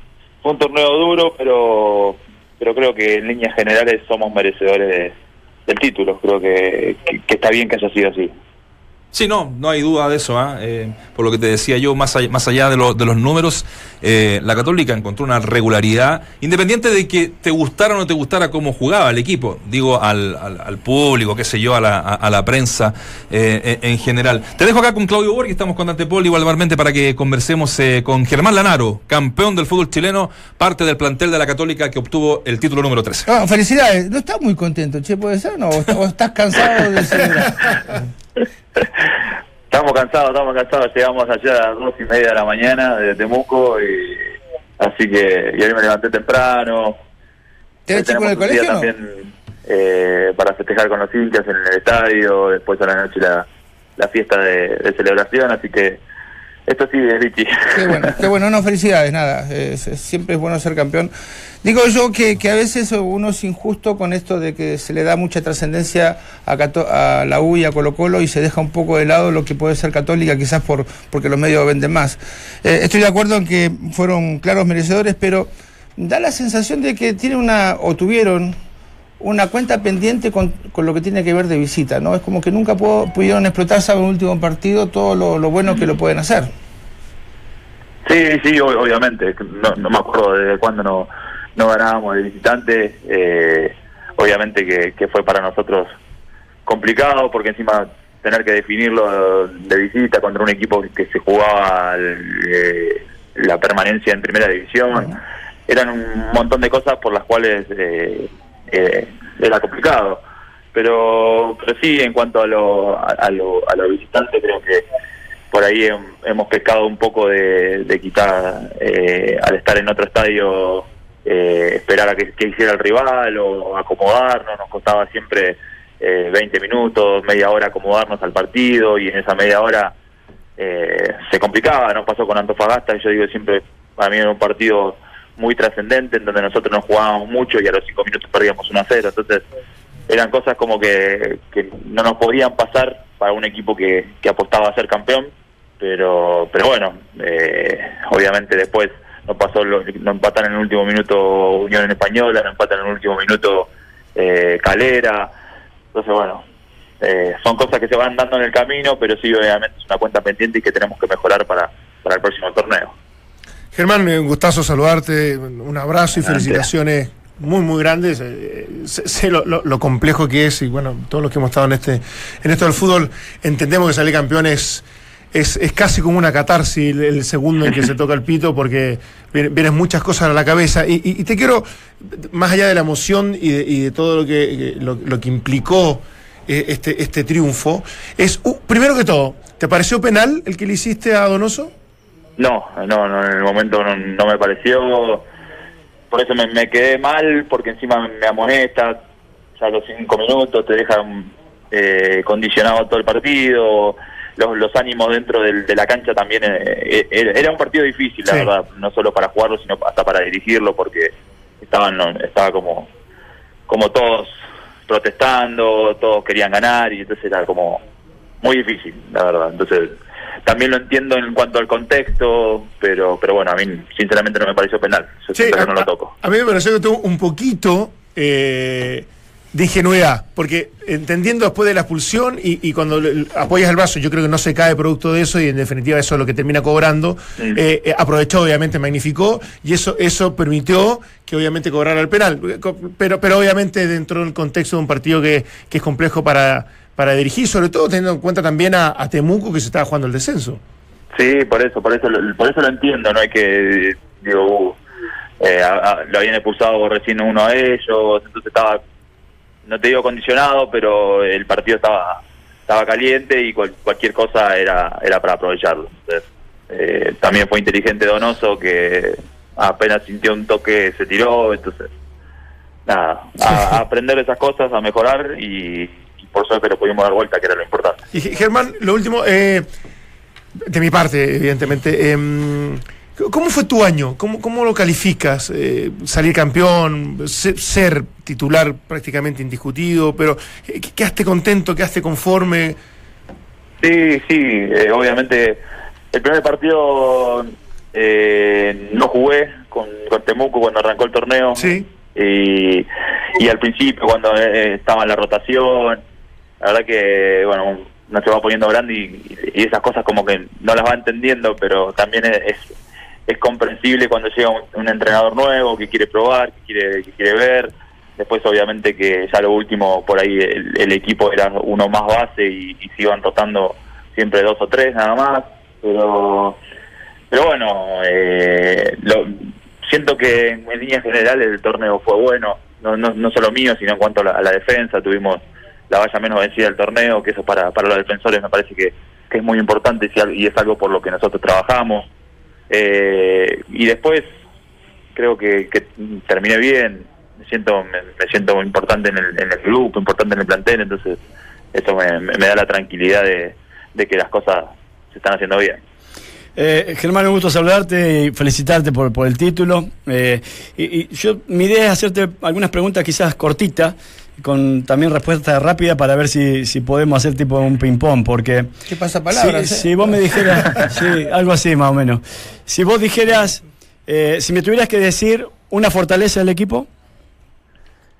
fue un torneo duro, pero pero creo que en líneas generales somos merecedores de- del título, creo que- que está bien que haya sido así. Sí, no, no hay duda de eso. ¿ah? Eh, por lo que te decía yo, más allá, más allá de, lo- de los números, eh, la Católica encontró una regularidad, independiente de que te gustara o no te gustara cómo jugaba el equipo, digo al, al- al público, qué sé yo, a la, a- a la prensa eh, en, en general. Te dejo acá con Claudio Borghi, estamos con Dante Poli igualmente para que conversemos con Germán Lanaro, campeón del fútbol chileno, parte del plantel de la Católica que obtuvo el título número 13. Ah, felicidades. No estás muy contento, che, ¿puede ser? ¿No? ¿O est- o estás cansado de celebrar? Estamos cansados, estamos cansados. Llegamos allá a las dos y media de la mañana de Temuco y así que y hoy me levanté temprano. ¿Te ves Hoy chico en el colegio no? también eh, para festejar con los hinchas en el estadio, después a la noche la, la fiesta de, de celebración, así que esto sí, Richie. Qué bueno, qué bueno, no, felicidades, nada. es- siempre es bueno ser campeón. Digo yo que, que a veces uno es injusto con esto de que se le da mucha trascendencia a, Cato- a la U y a Colo Colo y se deja un poco de lado lo que puede ser católica, quizás por porque los medios venden más. Eh, estoy de acuerdo en que fueron claros merecedores, pero da la sensación de que tiene una, o tuvieron una cuenta pendiente con, con lo que tiene que ver de visita, ¿no? Es como que nunca pudo- pudieron explotar, sabe, en un último partido todo lo, lo bueno que lo pueden hacer. Sí, sí, ob- obviamente. No, no me acuerdo desde cuándo no, no ganábamos de visitante. Eh, obviamente que, que fue para nosotros complicado porque encima tener que definirlo de visita contra un equipo que se jugaba eh, la permanencia en primera división. Eran un montón de cosas por las cuales eh, eh, era complicado. Pero, pero sí, en cuanto a lo, a, lo, a lo visitante, creo que por ahí hem- hemos pescado un poco de, quitar, eh, al estar en otro estadio, eh, esperar a que, hiciera el rival o acomodarnos. Nos costaba siempre eh, 20 minutos, media hora acomodarnos al partido y en esa media hora eh, se complicaba. Nos pasó con Antofagasta, yo digo siempre, para mí era un partido muy trascendente en donde nosotros nos jugábamos mucho y a los cinco minutos perdíamos 1 a 0. Entonces eran cosas como que, que no nos podían pasar para un equipo que, que apostaba a ser campeón, pero pero bueno, eh, obviamente después nos pasó, lo, nos empatan en el último minuto Unión en Española, nos empatan en el último minuto eh, Calera, entonces bueno, eh, son cosas que se van dando en el camino, pero sí obviamente es una cuenta pendiente y que tenemos que mejorar para, para el próximo torneo. Germán, un gustazo saludarte, un abrazo y Gracias. felicitaciones muy, muy grandes. eh, Sé, lo, lo- lo complejo que es y bueno, todos los que hemos estado en este en esto del fútbol entendemos que salir campeón es, es, es casi como una catarsis el, el segundo en que se toca el pito porque vienen muchas cosas a la cabeza y, y- y te quiero, más allá de la emoción y de, y de todo lo que, que- lo, lo que implicó eh, este, este triunfo, es, uh, primero que todo, ¿te pareció penal el que le hiciste a Donoso? No, no, no, en el momento no, no me pareció. Por eso me, me quedé mal, porque encima me amonesta. Ya a los cinco minutos te dejan eh, condicionado todo el partido. Los, los ánimos dentro del- de la cancha también. eh, eh, era un partido difícil, la Sí. verdad. No solo para jugarlo, sino hasta para dirigirlo, porque estaban no, estaba como, como todos protestando, todos querían ganar, y entonces era como muy difícil, la verdad. Entonces, también lo entiendo en cuanto al contexto, pero pero bueno, a mí sinceramente no me pareció penal. Yo Sí, a, no lo toco. a mí me pareció que tuvo un poquito eh, de ingenuidad, porque entendiendo después de la expulsión y, y cuando le- apoyas el brazo, yo creo que no se cae producto de eso y en definitiva eso es lo que termina cobrando. Eh, eh, aprovechó, obviamente, magnificó y eso eso permitió que obviamente cobrara el penal, pero pero obviamente dentro del contexto de un partido que, que es complejo para, para dirigir, sobre todo teniendo en cuenta también a, a Temuco que se estaba jugando el descenso. Sí, por eso, por eso, por eso lo entiendo, no hay que digo, uh, eh, lo habían expulsado recién uno a ellos, entonces estaba, no te digo condicionado, pero el partido estaba estaba caliente y cual- cualquier cosa era era para aprovecharlo. Entonces, eh, también fue inteligente Donoso que apenas sintió un toque se tiró, entonces nada, a, aprender esas cosas, a mejorar y por suerte lo pudimos dar vuelta, que era lo importante. Y Ge- Germán, lo último, eh, de mi parte, evidentemente. Em, ¿Cómo fue tu año? ¿Cómo, cómo lo calificas? Eh, salir campeón, se- ser titular prácticamente indiscutido, pero eh, ¿quedaste contento? ¿Quedaste conforme? Sí, sí, eh, obviamente el primer partido eh, no jugué con, con Temuco cuando arrancó el torneo. Sí. Y, y al principio cuando eh, estaba en la rotación, la verdad que, bueno, no se va poniendo grande y, esas cosas como que no las va entendiendo, pero también es, es, comprensible cuando llega un, un entrenador nuevo que quiere probar, que quiere, que quiere ver. Después obviamente que ya lo último por ahí el, el equipo era uno más base y, y se iban rotando siempre dos o tres nada más, pero pero bueno, eh, lo, siento que en, en líneas generales el torneo fue bueno, no, no, no solo mío, sino en cuanto a la, a la defensa, tuvimos la valla menos vencida del torneo, que eso para, para los defensores me parece que, que es muy importante y es algo por lo que nosotros trabajamos. Eh, y después creo que, que terminé bien, me siento me, me siento importante en el, en el grupo, importante en el plantel, entonces eso me, da la tranquilidad de, que las cosas se están haciendo bien. Eh, Germán, un gusto saludarte y felicitarte por, por el título. Eh, y yo, mi idea es hacerte algunas preguntas quizás cortitas, con también respuesta rápida para ver si, si podemos hacer tipo un ping-pong, porque... ¿Qué pasa palabras? Si, eh? si vos me dijeras, sí, algo así más o menos. Si vos dijeras, eh, si me tuvieras que decir una fortaleza del equipo,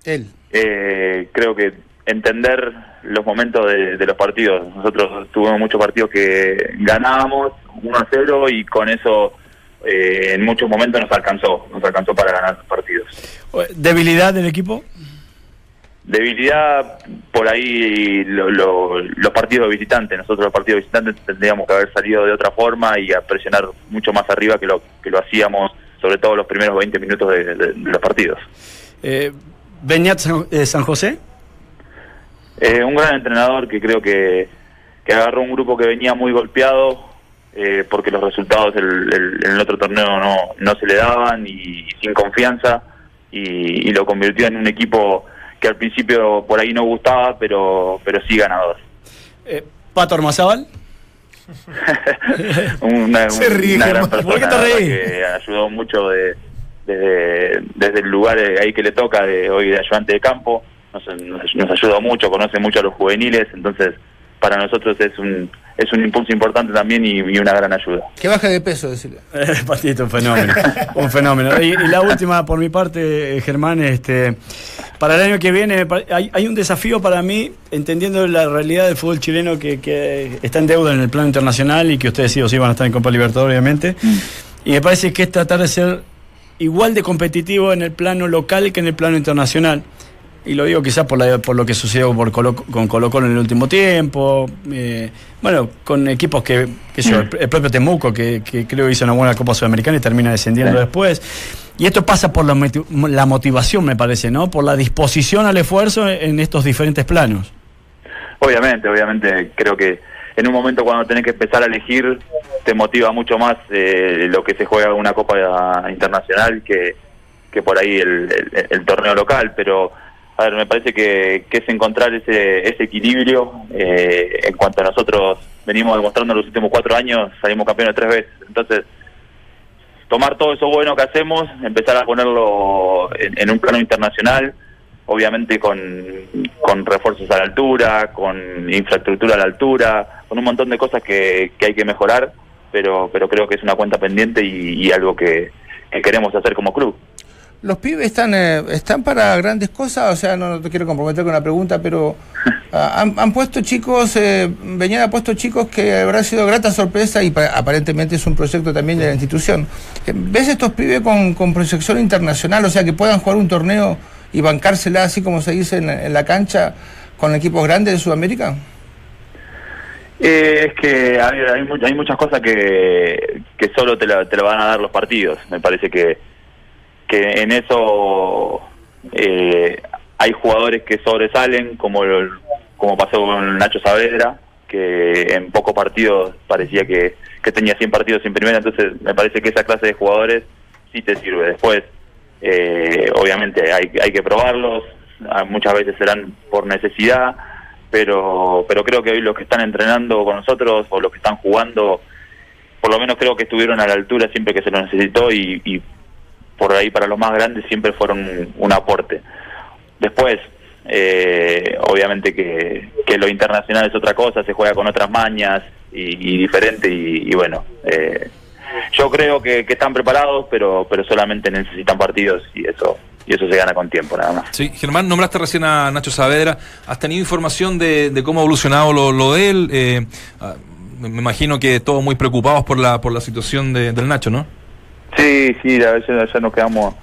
Él. eh, creo que entender los momentos de, de los partidos. Nosotros tuvimos muchos partidos que ganábamos 1 a 0 y con eso eh, en muchos momentos nos alcanzó, nos alcanzó para ganar partidos. debilidad del equipo. Debilidad, por ahí lo- lo- los partidos visitantes. Nosotros los partidos visitantes tendríamos que haber salido de otra forma y a presionar mucho más arriba que lo que lo hacíamos, sobre todo los primeros 20 minutos de, de- de los partidos. Eh, Beñat San, eh, San José. Eh, un gran entrenador que creo que, que agarró un grupo que venía muy golpeado eh, porque los resultados el- el- en el otro torneo no, no se le daban y, sin confianza y, y lo convirtió en un equipo que al principio por ahí no gustaba pero pero sí ganador. Eh, Pato Armazábal. una, Se ríe, una gran persona ¿Por qué te reís? que ayudó mucho de, desde, desde el lugar ahí que le toca de hoy de ayudante de campo nos, nos, nos ayudó mucho conoce mucho a los juveniles entonces para nosotros es un es un impulso importante también y, y una gran ayuda Que baje de peso, decirle. Eh, Patito, un fenómeno. un fenómeno. Y, y la última, por mi parte, eh, Germán, este, para el año que viene hay, hay un desafío para mí, entendiendo la realidad del fútbol chileno que, que está en deuda en el plano internacional y que ustedes sí o sí van a estar en Copa Libertadores, obviamente. Y me parece que es tratar de ser igual de competitivo en el plano local que en el plano internacional. Y lo digo quizás por, la- por lo que sucedió por Colo- con Colo Colo en el último tiempo. eh, bueno, con equipos que, que yo, el, el propio Temuco, que, que creo hizo una buena Copa Sudamericana y termina descendiendo después. Y esto pasa por la, moti- la motivación, me parece, ¿no? Por la disposición al esfuerzo en estos diferentes planos. obviamente obviamente creo que en un momento cuando tenés que empezar a elegir te motiva mucho más eh, lo que se juega en una copa internacional que, que por ahí el, el- el torneo local pero a ver me parece que, que es encontrar ese, ese equilibrio eh, en cuanto a nosotros venimos demostrando los últimos cuatro años salimos campeones tres veces entonces tomar todo eso bueno que hacemos, empezar a ponerlo en, un plano internacional, obviamente con, con refuerzos a la altura, con infraestructura a la altura, con un montón de cosas que, que hay que mejorar, pero, pero creo que es una cuenta pendiente y, algo que queremos hacer como club. Los pibes están eh, están para grandes cosas, o sea, no, no te quiero comprometer con la pregunta, pero ah, han, han puesto chicos, eh, ha puesto chicos que habrá sido grata sorpresa y pa- aparentemente es un proyecto también de la institución. Eh, ¿Ves estos pibes con, con proyección internacional, o sea, que puedan jugar un torneo y bancársela así como se dice en, en la cancha con equipos grandes de Sudamérica? Eh, es que hay, hay muchas cosas que, que solo te la, te la van a dar los partidos. Me parece que, que en eso eh, hay jugadores que sobresalen, como, como pasó con Nacho Saavedra, que en pocos partidos parecía que, que tenía 100 partidos en primera, entonces me parece que esa clase de jugadores sí te sirve. Después, eh, obviamente hay, hay que probarlos, ah, muchas veces serán por necesidad, pero pero creo que hoy los que están entrenando con nosotros o los que están jugando por lo menos creo que estuvieron a la altura siempre que se lo necesitó y, y por ahí para los más grandes siempre fueron un, aporte. Después, eh, obviamente que, que lo internacional es otra cosa, se juega con otras mañas y, diferente y, bueno, eh, yo creo que, que están preparados, pero pero solamente necesitan partidos y eso y eso se gana con tiempo nada más. Sí, Germán, nombraste recién a Nacho Saavedra. ¿Has tenido información de, de cómo ha evolucionado lo, lo de él? Eh, ah, me imagino que todos muy preocupados por la, por la situación de- del Nacho, ¿no? Sí, sí, a veces ya nos quedamos,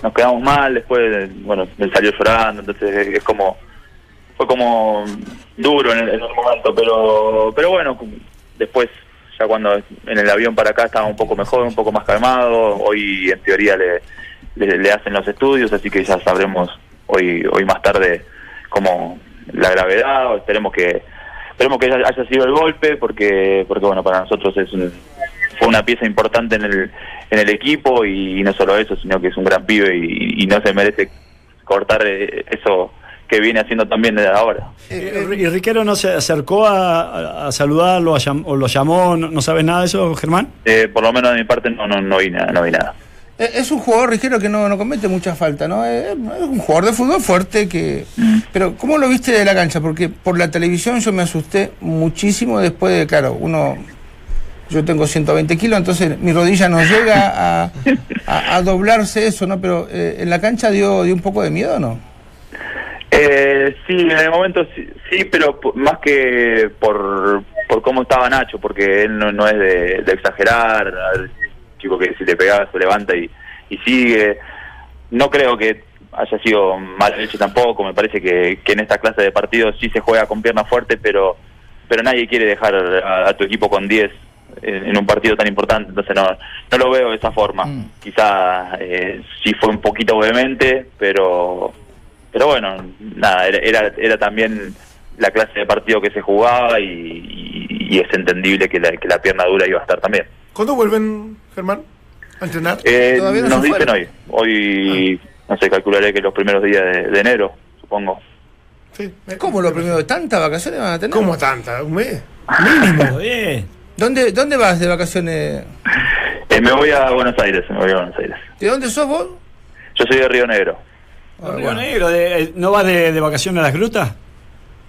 nos quedamos mal, después, bueno, él salió llorando, entonces es como, fue como duro en el, en el momento, pero, pero bueno, después, ya cuando en el avión para acá estaba un poco mejor, un poco más calmado, hoy en teoría le, le, le hacen los estudios, así que ya sabremos hoy, hoy más tarde cómo la gravedad, esperemos que, esperemos que haya, haya sido el golpe, porque, porque bueno, para nosotros es un, fue una pieza importante en el, en el equipo y, no solo eso, sino que es un gran pibe y, y no se merece cortar eh, eso que viene haciendo también desde ahora. Eh, ¿Y Riquero no se acercó a, saludarlo a llam- o lo llamó? ¿No, no sabes nada de eso, Germán? Eh, por lo menos de mi parte no, no, no vi nada, no vi nada. Eh, Es un jugador ligero que no, no comete mucha falta, ¿no? Es, es un jugador de fútbol fuerte que... Pero ¿cómo lo viste de la cancha? Porque por la televisión yo me asusté muchísimo después de, claro, uno... Yo tengo 120 kilos, entonces mi rodilla no llega a, doblarse eso, ¿no? Pero eh, en la cancha dio, dio un poco de miedo, ¿no? Eh, sí, en el momento sí, sí, pero más que por, por cómo estaba Nacho, porque él no, no es de, exagerar, al chico que si le pegaba se levanta y, y sigue. No creo que haya sido mala leche tampoco, me parece que, en esta clase de partidos sí se juega con pierna fuerte, pero pero nadie quiere dejar a, a tu equipo con 10 en, en un partido tan importante, entonces no, no lo veo de esa forma. Mm. Quizá eh, sí fue un poquito vehemente, pero pero bueno, nada, era, era, era también la clase de partido que se jugaba y, y- y es entendible que la, que la pierna dura iba a estar también. ¿Cuándo vuelven, Germán, a entrenar? Eh, Todavía no nos se dicen hoy, hoy, no sé, calcularé que los primeros días de, de enero, supongo. Sí. Eh, ¿Cómo lo primero? ¿Tantas vacaciones van a tener? ¿Cómo tanta? ¿Un mes? Mínimo. Bien. ¿Dónde, ¿Dónde vas de vacaciones? Eh, me voy a Buenos Aires, me voy a Buenos Aires. ¿De dónde sos vos? Yo soy de Río Negro. Río Negro, de- eh, ¿no vas de, de vacaciones a las grutas?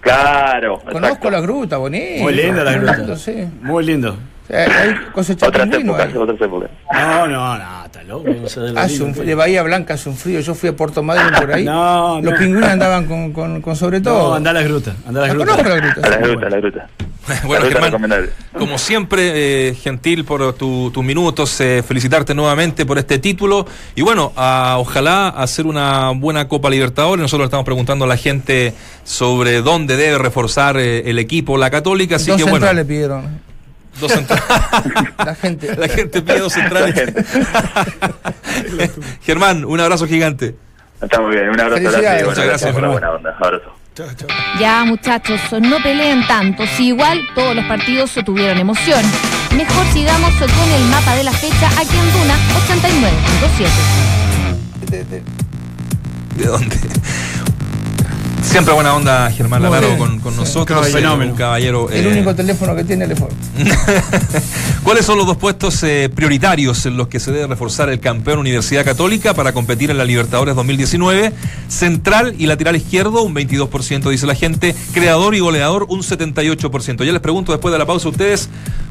Claro, Conozco exacto. la gruta, bonito. Muy linda la gruta. Lindo, Sí. Muy lindo. Eh, Otras pingüino épocas, otras épocas. No, no, no, está loco. Hace un, de Bahía Blanca hace un frío. Yo fui a Puerto Madryn por ahí. No, Los no. pingüinos andaban con, con, con sobre todo. No, anda a las grutas. Anda a las La grutas. conozco la gruta. A la sí. gruta, a la gruta. Bueno, Germán, como siempre, eh, gentil por tu- tus minutos, eh, felicitarte nuevamente por este título y bueno, a- ojalá hacer una buena Copa Libertadores. Nosotros le estamos preguntando a la gente sobre dónde debe reforzar eh, el equipo la Católica, así Dos que bueno, pidieron. dos centrales. La gente. la gente pide dos centrales. Germán, un abrazo gigante. Está muy bien, un abrazo Muchas gracias, por la Germán. buena onda. Abrazo. Chao, chao. Ya, muchachos, no peleen tanto. Si igual todos los partidos tuvieron emoción. Mejor sigamos con el mapa de la fecha aquí en Duna 89.7. de- de- ¿De dónde? Siempre buena onda, Germán Muy Lavaro, bien. con, con Sí. nosotros. Caballero. eh, Fenómeno. Un caballero. el eh, único teléfono que tiene el Ford. ¿Cuáles son los dos puestos eh, prioritarios en los que se debe reforzar el campeón Universidad Católica para competir en la Libertadores 2019? Central y lateral izquierdo, un 22% dice la gente. Creador y goleador, un 78%. Ya les pregunto después de la pausa a ustedes.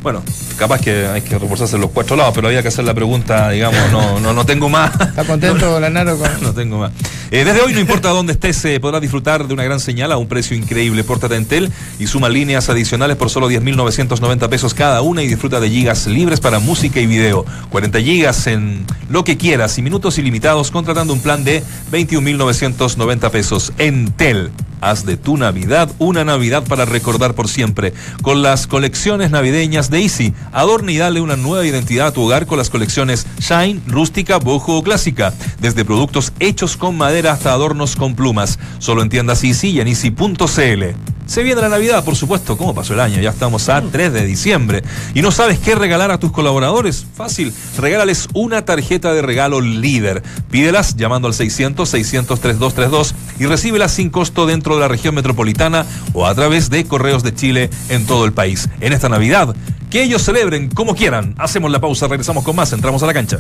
Bueno, capaz que hay que reforzarse los cuatro lados, pero había que hacer la pregunta, digamos, no, no, no tengo más. ¿Está contento Lanaro con.? No tengo más. Eh, desde hoy, no importa dónde estés, eh, podrás disfrutar de una gran señal a un precio increíble. Pórtate en Tel y suma líneas adicionales por solo 10.990 pesos cada una y disfruta de gigas libres para música y video. 40 gigas en lo que quieras y minutos ilimitados contratando un plan de 21.990 pesos. En Tel, haz de tu Navidad una Navidad para recordar por siempre. Con las colecciones navideñas de Easy, adorna y dale una nueva identidad a tu hogar con las colecciones Shine, Rústica, Bojo o Clásica. Desde productos hechos con madera hasta adornos con plumas. Solo en tiendas Easy y en Easy.cl. Se viene la Navidad, por supuesto. ¿Cómo pasó el año? Ya estamos a 3 de diciembre. ¿Y no sabes qué regalar a tus colaboradores? Fácil. Regálales una tarjeta de regalo líder. Pídelas llamando al 600-600-3232 y recíbelas sin costo dentro de la región metropolitana o a través de Correos de Chile en todo el país. En esta Navidad, Que ellos celebren como quieran. Hacemos la pausa, regresamos con más, entramos a la cancha.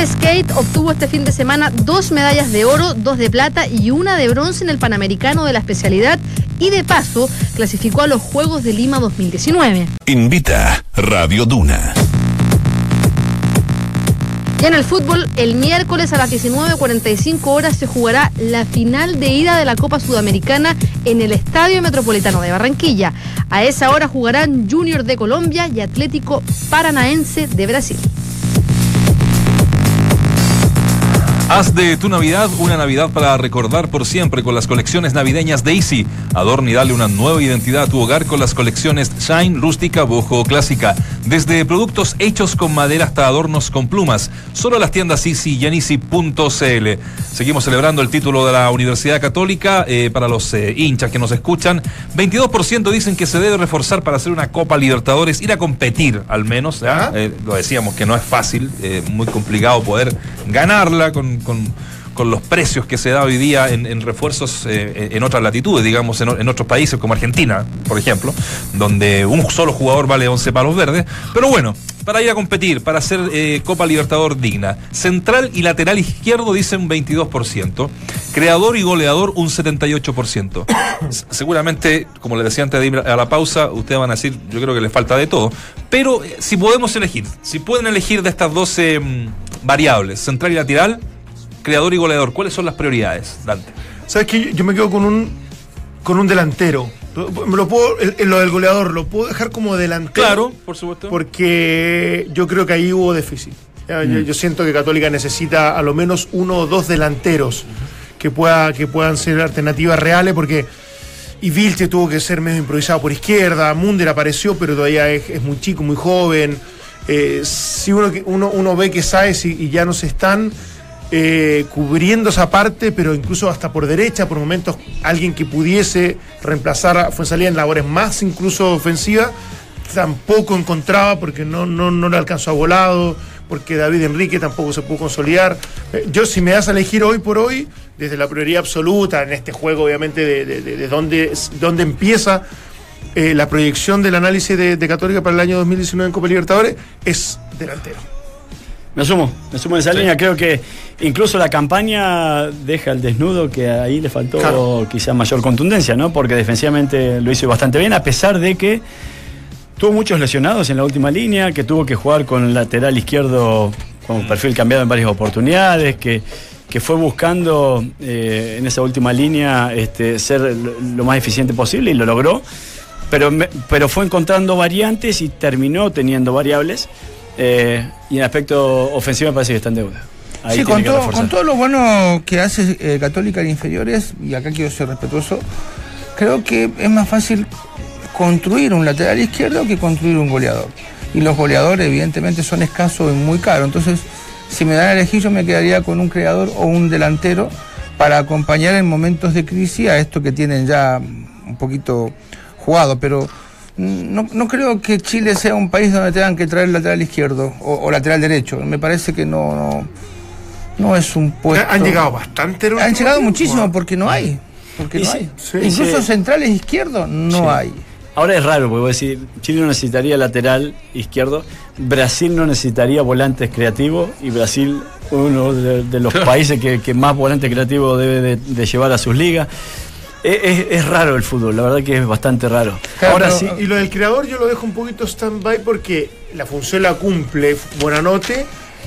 El skate obtuvo este fin de semana dos medallas de oro, dos de plata y una de bronce en el Panamericano de la especialidad y de paso clasificó a los Juegos de Lima 2019. Invita Radio Duna. Y en el fútbol, el miércoles a las 19.45 horas se jugará la final de ida de la Copa Sudamericana en el Estadio Metropolitano de Barranquilla. A esa hora jugarán Junior de Colombia y Atlético Paranaense de Brasil. Haz de tu Navidad una Navidad para recordar por siempre con las colecciones navideñas de Easy. Adorna y dale una nueva identidad a tu hogar con las colecciones Shine, Rústica, Bojo o Clásica. Desde productos hechos con madera hasta adornos con plumas. Solo las tiendas Easy y en easy.cl. Seguimos celebrando el título de la Universidad Católica eh, para los eh, hinchas que nos escuchan. 22% dicen que se debe reforzar para hacer una Copa Libertadores, ir a competir al menos. Eh, lo decíamos que no es fácil, muy complicado poder ganarla con, con- con los precios que se da hoy día en, refuerzos eh, en otras latitudes, digamos, en, en otros países como Argentina, por ejemplo, donde un solo jugador vale 11 palos verdes. Pero bueno, para ir a competir, para hacer eh, Copa Libertador digna. Central y lateral izquierdo dicen un 22%. Creador y goleador un 78%. S- Seguramente, como les decía antes a la pausa, ustedes van a decir, yo creo que les falta de todo. Pero eh, si podemos elegir, si pueden elegir de estas 12 mm, variables, central y lateral, creador y goleador, ¿cuáles son las prioridades, Dante? ¿Sabes qué? Yo me quedo con un con un delantero. Me lo puedo, el- lo del goleador, lo puedo dejar como delantero. Claro, por supuesto. Porque yo creo que ahí hubo déficit. Ya, Yo, yo siento que Católica necesita a lo menos uno o dos delanteros que, pueda, que puedan ser alternativas reales, porque y Vilche tuvo que ser medio improvisado por izquierda, Munder apareció, pero todavía es, es muy chico, muy joven. Eh, si uno, que- uno, uno ve que Sáez y, y ya no se están eh, cubriendo esa parte, pero incluso hasta por derecha, por momentos alguien que pudiese reemplazar a Fuensalía en labores más incluso ofensivas, tampoco encontraba porque no, no, no le alcanzó a volado, porque David Enrique tampoco se pudo consolidar. Eh, yo si me das a elegir hoy por hoy, desde la prioridad absoluta en este juego, obviamente, de, de, de- de dónde, dónde empieza eh, la proyección del análisis de, de Católica para el año 2019 en Copa Libertadores, es delantero. Me sumo, me sumo en esa línea. Creo que incluso la campaña deja el desnudo que ahí le faltó Claro. quizá mayor contundencia, ¿no? Porque defensivamente lo hizo bastante bien, a pesar de que tuvo muchos lesionados en la última línea, que tuvo que jugar con el lateral izquierdo con perfil cambiado en varias oportunidades, que, que fue buscando eh, en esa última línea este, ser lo, más eficiente posible y lo logró. Pero, pero fue encontrando variantes y terminó teniendo variables. Eh, y en aspecto ofensivo me parece que está en deuda. Ahí sí, con todo, reforzar. con todo lo bueno que hace eh, Católica en inferiores, y acá quiero ser respetuoso, creo que es más fácil construir un lateral izquierdo que construir un goleador. Y los goleadores, evidentemente, son escasos y muy caros. Entonces, si me dan a elegir, yo me quedaría con un creador o un delantero para acompañar en momentos de crisis a esto que tienen ya un poquito jugado. Pero no, no creo que Chile sea un país donde tengan que traer lateral izquierdo o, o lateral derecho. Me parece que no, no, no es un puesto. Han llegado bastante. Han llegado tiempo. muchísimo porque no hay. Porque no sí, hay. sí, Incluso sí. centrales izquierdos no Sí. hay. Ahora es raro, porque voy a decir, Chile no necesitaría lateral izquierdo, Brasil no necesitaría volantes creativos y Brasil uno de, de los países que, que más volantes creativos debe de, de llevar a sus ligas. Es, es- es raro el fútbol, la verdad que es bastante raro. Claro, Ahora sí, Y lo del creador yo lo dejo un poquito stand-by porque la función la cumple Buenanote,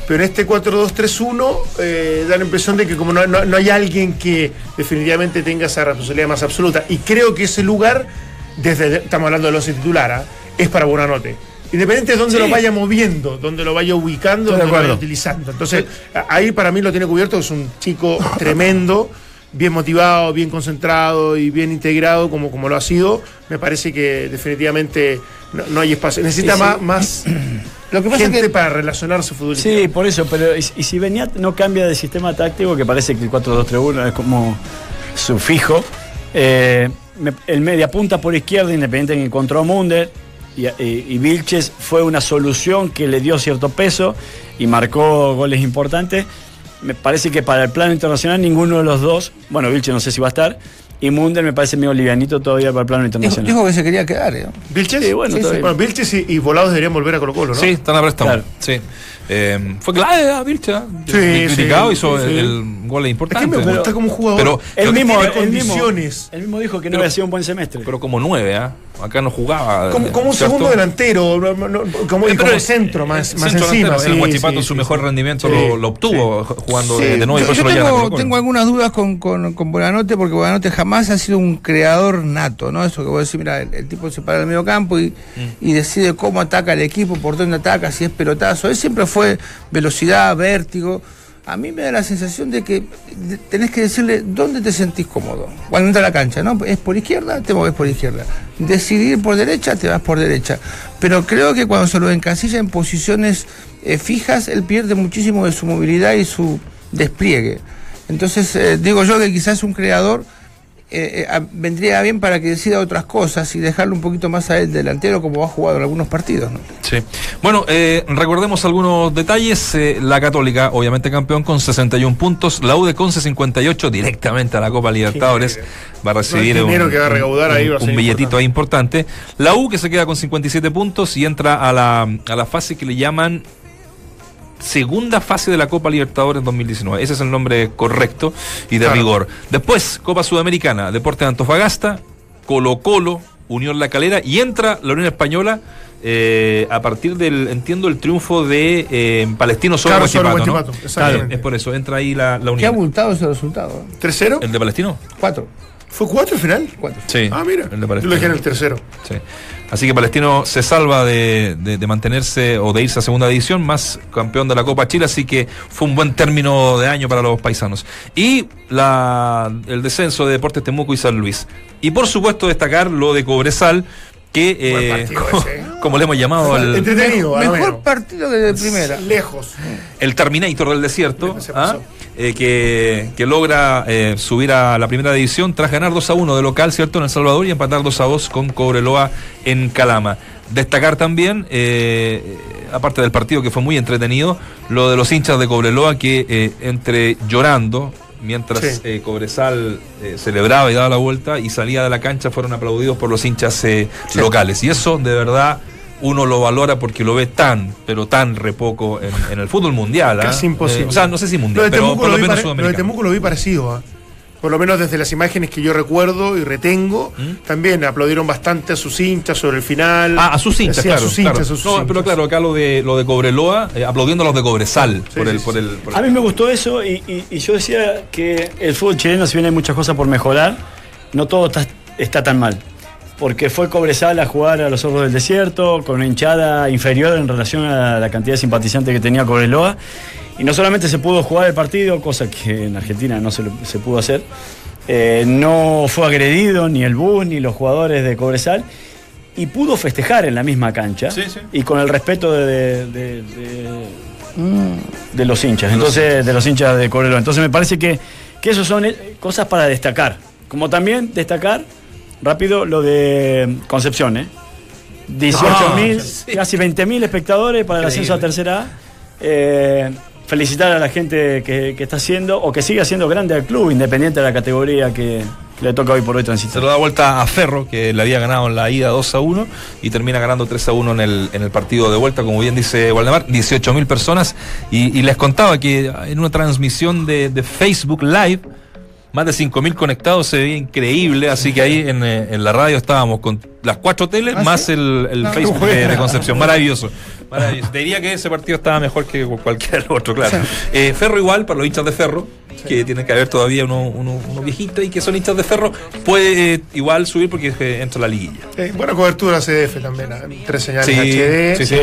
pero en este 4-2-3-1 eh, da la impresión de que como no, no- no hay alguien que definitivamente tenga esa responsabilidad más absoluta. Y creo que ese lugar, desde estamos hablando del 11 titular, ¿ah? es para Buenanote. Independiente de dónde Sí. lo vaya moviendo, dónde lo vaya ubicando, de dónde lo vaya utilizando. Entonces, ahí para mí lo tiene cubierto, es un chico tremendo, bien motivado, bien concentrado y bien integrado como, como lo ha sido. Me parece que definitivamente no, no hay espacio. Necesita Sí, sí. más, más Lo que pasa gente es que para relacionarse futbolísticamente. sí, por eso, pero y, y si Beñat no cambia de sistema táctico, que parece que el 4-2-3-1 es como su fijo, eh, el media punta por izquierda, Independiente que encontró a Munder, y, y- y Vilches fue una solución que le dio cierto peso y marcó goles importantes. Me parece que para el plano internacional ninguno de los dos, bueno, Vilches no sé si va a estar, Y Munder me parece medio livianito todavía para el plano internacional. dijo que se quería quedar. ¿eh? ¿Vilches? Sí, bueno, Sí. Bueno, Vilches y, y Volados deberían volver a Colo Colo, ¿no? Sí, están a préstamo. Claro. Sí. Eh, fue clave a Vilcha. Sí, Muy criticado, sí, hizo sí, el, sí. el gol Es importante. que me gusta pero, como jugador. pero- Él mismo, él mismo, condiciones. él mismo dijo que no Pero- había sido un buen semestre. pero como nueve, ¿ah? Acá no jugaba. Como, como un segundo delantero, como, y Pero como el- centro, el más, más centro encima. en sí, Huachipato sí, su sí, mejor sí. rendimiento Sí, lo, lo obtuvo jugando Sí. de, de nuevo Yo, tengo, algunas dudas con, con, con Buenanote porque Buenanote jamás ha sido un creador nato, ¿no? Eso que vos decís, mira, el, el tipo se para en el medio campo y, Mm. y decide cómo ataca el equipo, por dónde ataca, si es pelotazo. Él siempre fue velocidad, vértigo. A mí me da la sensación de que tenés que decirle dónde te sentís cómodo. Cuando entra a la cancha, ¿no? Es por izquierda, te mueves por izquierda. Decidir por derecha, te vas por derecha. Pero creo que cuando se lo encasilla en posiciones eh, fijas, él pierde muchísimo de su movilidad y su despliegue. Entonces, eh, digo yo que quizás un creador eh, eh, a- vendría bien para que decida otras cosas y dejarlo un poquito más a él delantero como ha jugado en algunos partidos. ¿no? Sí. Bueno, eh, recordemos algunos detalles. Eh, la Católica, obviamente campeón con 61 puntos. La UD con 58 directamente a la Copa Libertadores. Va a recibir un, que va a recaudar ahí va a un ser billetito importante. ahí importante. La U que se queda con 57 puntos y entra a la, a la fase que le llaman segunda fase de la Copa Libertadores 2019. Ese es el nombre correcto y de Claro. rigor. Después, Copa Sudamericana, Deportes de Antofagasta, Colo Colo, Unión La Calera y entra la Unión Española eh, a partir del, entiendo, el triunfo de eh, Palestino sobre Claro, exactamente. Claro, es por eso, entra ahí la, la Qué Unión. abultado ese resultado. ¿eh? ¿Tercero? ¿El de Palestino? Cuatro. ¿Fue cuatro al final? Cuatro. Sí. Ah, mira. Yo lo dejé en el tercero. Sí. Así que Palestino se salva de, de- de mantenerse o de irse a segunda división, más campeón de la Copa Chile, así que fue un buen término de año para los paisanos. Y la, el descenso de Deportes Temuco y San Luis. Y por supuesto destacar lo de Cobresal, que eh, como, ¿eh? como le hemos llamado al Entretenido, Mejor partido de primera. Lejos. el Terminator del desierto, ¿ah? Eh, que, que logra eh, subir a la primera división tras ganar 2 a 1 de local, ¿cierto? En El Salvador y empatar 2 a 2 con Cobreloa en Calama. Destacar también, eh, aparte del partido que fue muy entretenido, lo de los hinchas de Cobreloa que eh, entre llorando, mientras Sí. eh, Cobresal eh, celebraba y daba la vuelta y salía de la cancha, fueron aplaudidos por los hinchas eh, locales. Y eso de verdad uno lo valora porque lo ve tan, pero tan repoco en, en el fútbol mundial. ¿ah? Casi imposible. Eh, o sea, no sé si mundial, pero por lo lo vi menos pare- lo de sudamericano. Temuco lo vi parecido. Por lo menos desde las imágenes que yo recuerdo y retengo, ¿Mm? también aplaudieron bastante a sus hinchas sobre el final. Ah, a sus hinchas, Sí, claro. a sus hinchas, claro. a sus no, hinchas. pero claro, acá lo de lo de Cobreloa, eh, aplaudiendo a los de Cobresal por, sí, el, sí, por sí. el por A mí me gustó eso y, y- y yo decía que el fútbol chileno, si bien hay muchas cosas por mejorar, no todo está, está tan mal. Porque fue Cobresal a jugar a los Zorros del Desierto con una hinchada inferior en relación a la cantidad de simpatizantes que tenía Cobreloa. Y no solamente se pudo jugar el partido, cosa que en Argentina no se, lo- se pudo hacer, eh, no fue agredido ni el bus ni los jugadores de Cobresal. Y pudo festejar en la misma cancha Sí, sí. y con el respeto de- de- de, de los hinchas, entonces de los hinchas de Cobreloa. Entonces me parece que, que eso son eh, cosas para destacar. Como también destacar rápido lo de Concepción, ¿eh? 18 mil, casi 20 mil espectadores para el ascenso a tercera A. Eh, felicitar a la gente que, que está haciendo o que sigue haciendo grande al club, independiente de la categoría que, que le toca hoy por hoy se transitar. lo da vuelta a Ferro, que le había ganado en la ida 2 a 1 y termina ganando 3 a 1 en el, en el partido de vuelta, como bien dice Waldemar, 18 mil personas. Y, y les contaba que en una transmisión de, de Facebook Live, más de 5 mil conectados, se veía increíble. Así que ahí en, eh, en la radio estábamos con las cuatro teles, ¿Ah, más sí? el, el No, Facebook no de, de Concepción. Maravilloso. Maravilloso. Te diría que ese partido estaba mejor que cualquier otro, claro. Eh, Ferro igual, para los hinchas de Ferro, que tienen que haber todavía unos uno, uno viejitos y que son hinchas de Ferro, puede eh, igual subir porque eh, entra la liguilla. Eh, buena cobertura CDF también. Tres señales Sí, HD. sí,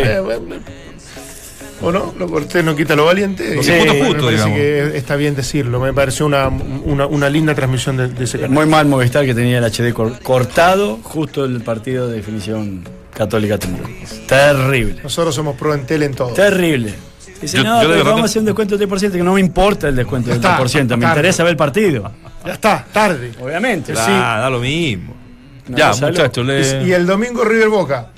¿O no? Lo cortés no quita lo valiente. Lo Y que justo, me justo, parece que está bien decirlo. Me pareció una, una, una linda transmisión de, de ese canal. Muy mal Movistar que tenía el HD cor- cortado justo el partido de definición católica Temuco. Terrible. Nosotros somos pro en tele en todo. Terrible. Dice, Yo- no, yo de pero vamos a hacer un descuento del 10%, que no me importa el descuento del está, 10%, me tarde. interesa ver el partido. Ya está, tarde. Obviamente. Ah, da lo mismo. Ya, muchachos, le- Y el domingo River Boca.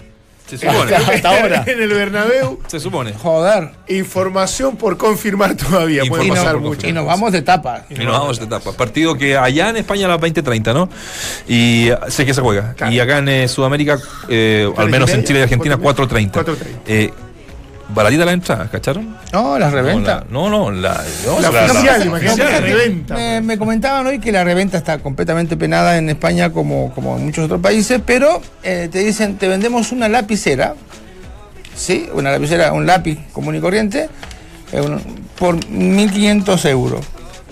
Se supone. Hasta ahora. En el Bernabéu. Se supone. Joder. Información por confirmar todavía. Puede pasar mucho. y nos vamos de tapa. Y nos vamos de etapa. Partido que allá en España a las 20.30, ¿no? Y sé que se juega. Claro. Y acá en eh, Sudamérica, eh, al menos en Chile y Argentina, cuatro 4.30. 4:30. Eh, baratita la entrada, ¿cacharon? No, las reventa. No, no, la, no, La la- oficial, la- imagínate, la- la reventa. Me, me comentaban hoy que la reventa está completamente penada en España como, como en muchos otros países, pero eh, te dicen, te vendemos una lapicera, ¿sí? Una lapicera, un lápiz común y corriente, eh, un- por 1.500 euros.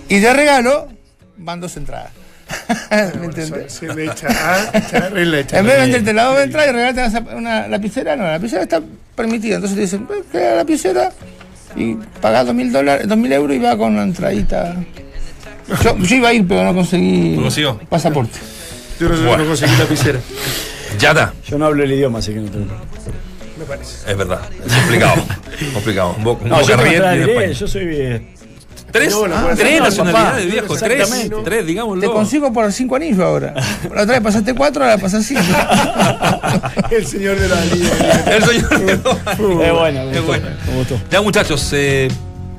Y de regalo, van dos entradas. ¿Me entiendes? Se le echa, ah, echa, él le echa. En vez de venderte la dos entradas y regalarte una lapicera, no, la lapicera está permitida. Entonces te dicen, pues, crea la lapicera y pagás dos mil dólares, dos mil euros y va con una entradita. Yo, yo iba a ir, pero no conseguí pasaporte. Yo no, Bueno. no conseguí lapicera. Ya está. Yo no hablo el idioma, así que no tengo. Me parece. Es verdad. Es complicado. complicado. Un, bo- un No, yo España. yo soy. Tres, No, la tres nacionalidades, papá. viejo. Tres, tres, digámoslo. Te consigo por cinco anillos ahora. La otra vez pasaste cuatro, ahora pasas cinco. El señor de la liga. El señor de los- Es bueno, Es bueno. Ya muchos, eh,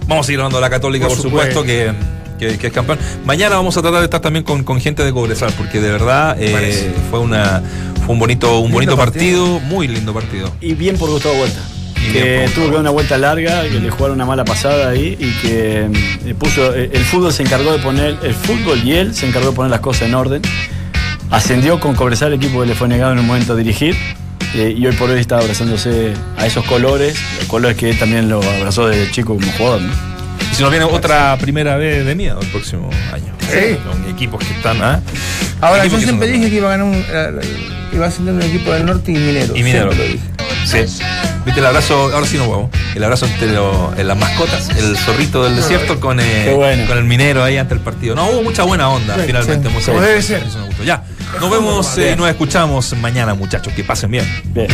vamos a seguir hablando de la Católica, por, Por supuesto, supuesto. que, que- que es campeón. Mañana vamos a tratar de estar también con, con gente de Cobresal, porque de verdad eh, fue una fue un bonito, un bonito partido. partido, muy lindo partido. Y bien por Gustavo Vuelta. Que tuvo que dar una vuelta larga, que le jugaron una mala pasada ahí y que eh, puso. eh, el fútbol se encargó de poner. El fútbol y él se encargó de poner las cosas en orden. Ascendió con Cobresal, el equipo que le fue negado en un momento a dirigir. eh, y hoy por hoy está abrazándose a esos colores, los colores que él también lo abrazó desde chico como jugador. ¿no? Y si nos viene otra primera vez de miedo el próximo año. Sí. Son equipos que están. ¿ah? Ahora, yo que siempre dije que iba a ganar un, iba a ascender un equipo del norte y minero. Y minero. Siempre lo dije. Sí. ¿Viste el abrazo? Ahora sí no huevo. El abrazo entre lo- en las mascotas, el zorrito del desierto con, eh, bueno. con el minero ahí ante el partido. No, hubo mucha buena onda Sí, finalmente. sí. mucha buena debe ser. Eso me gustó. Ya, nos vemos eh, y nos escuchamos mañana, muchachos. Que pasen bien. Bien.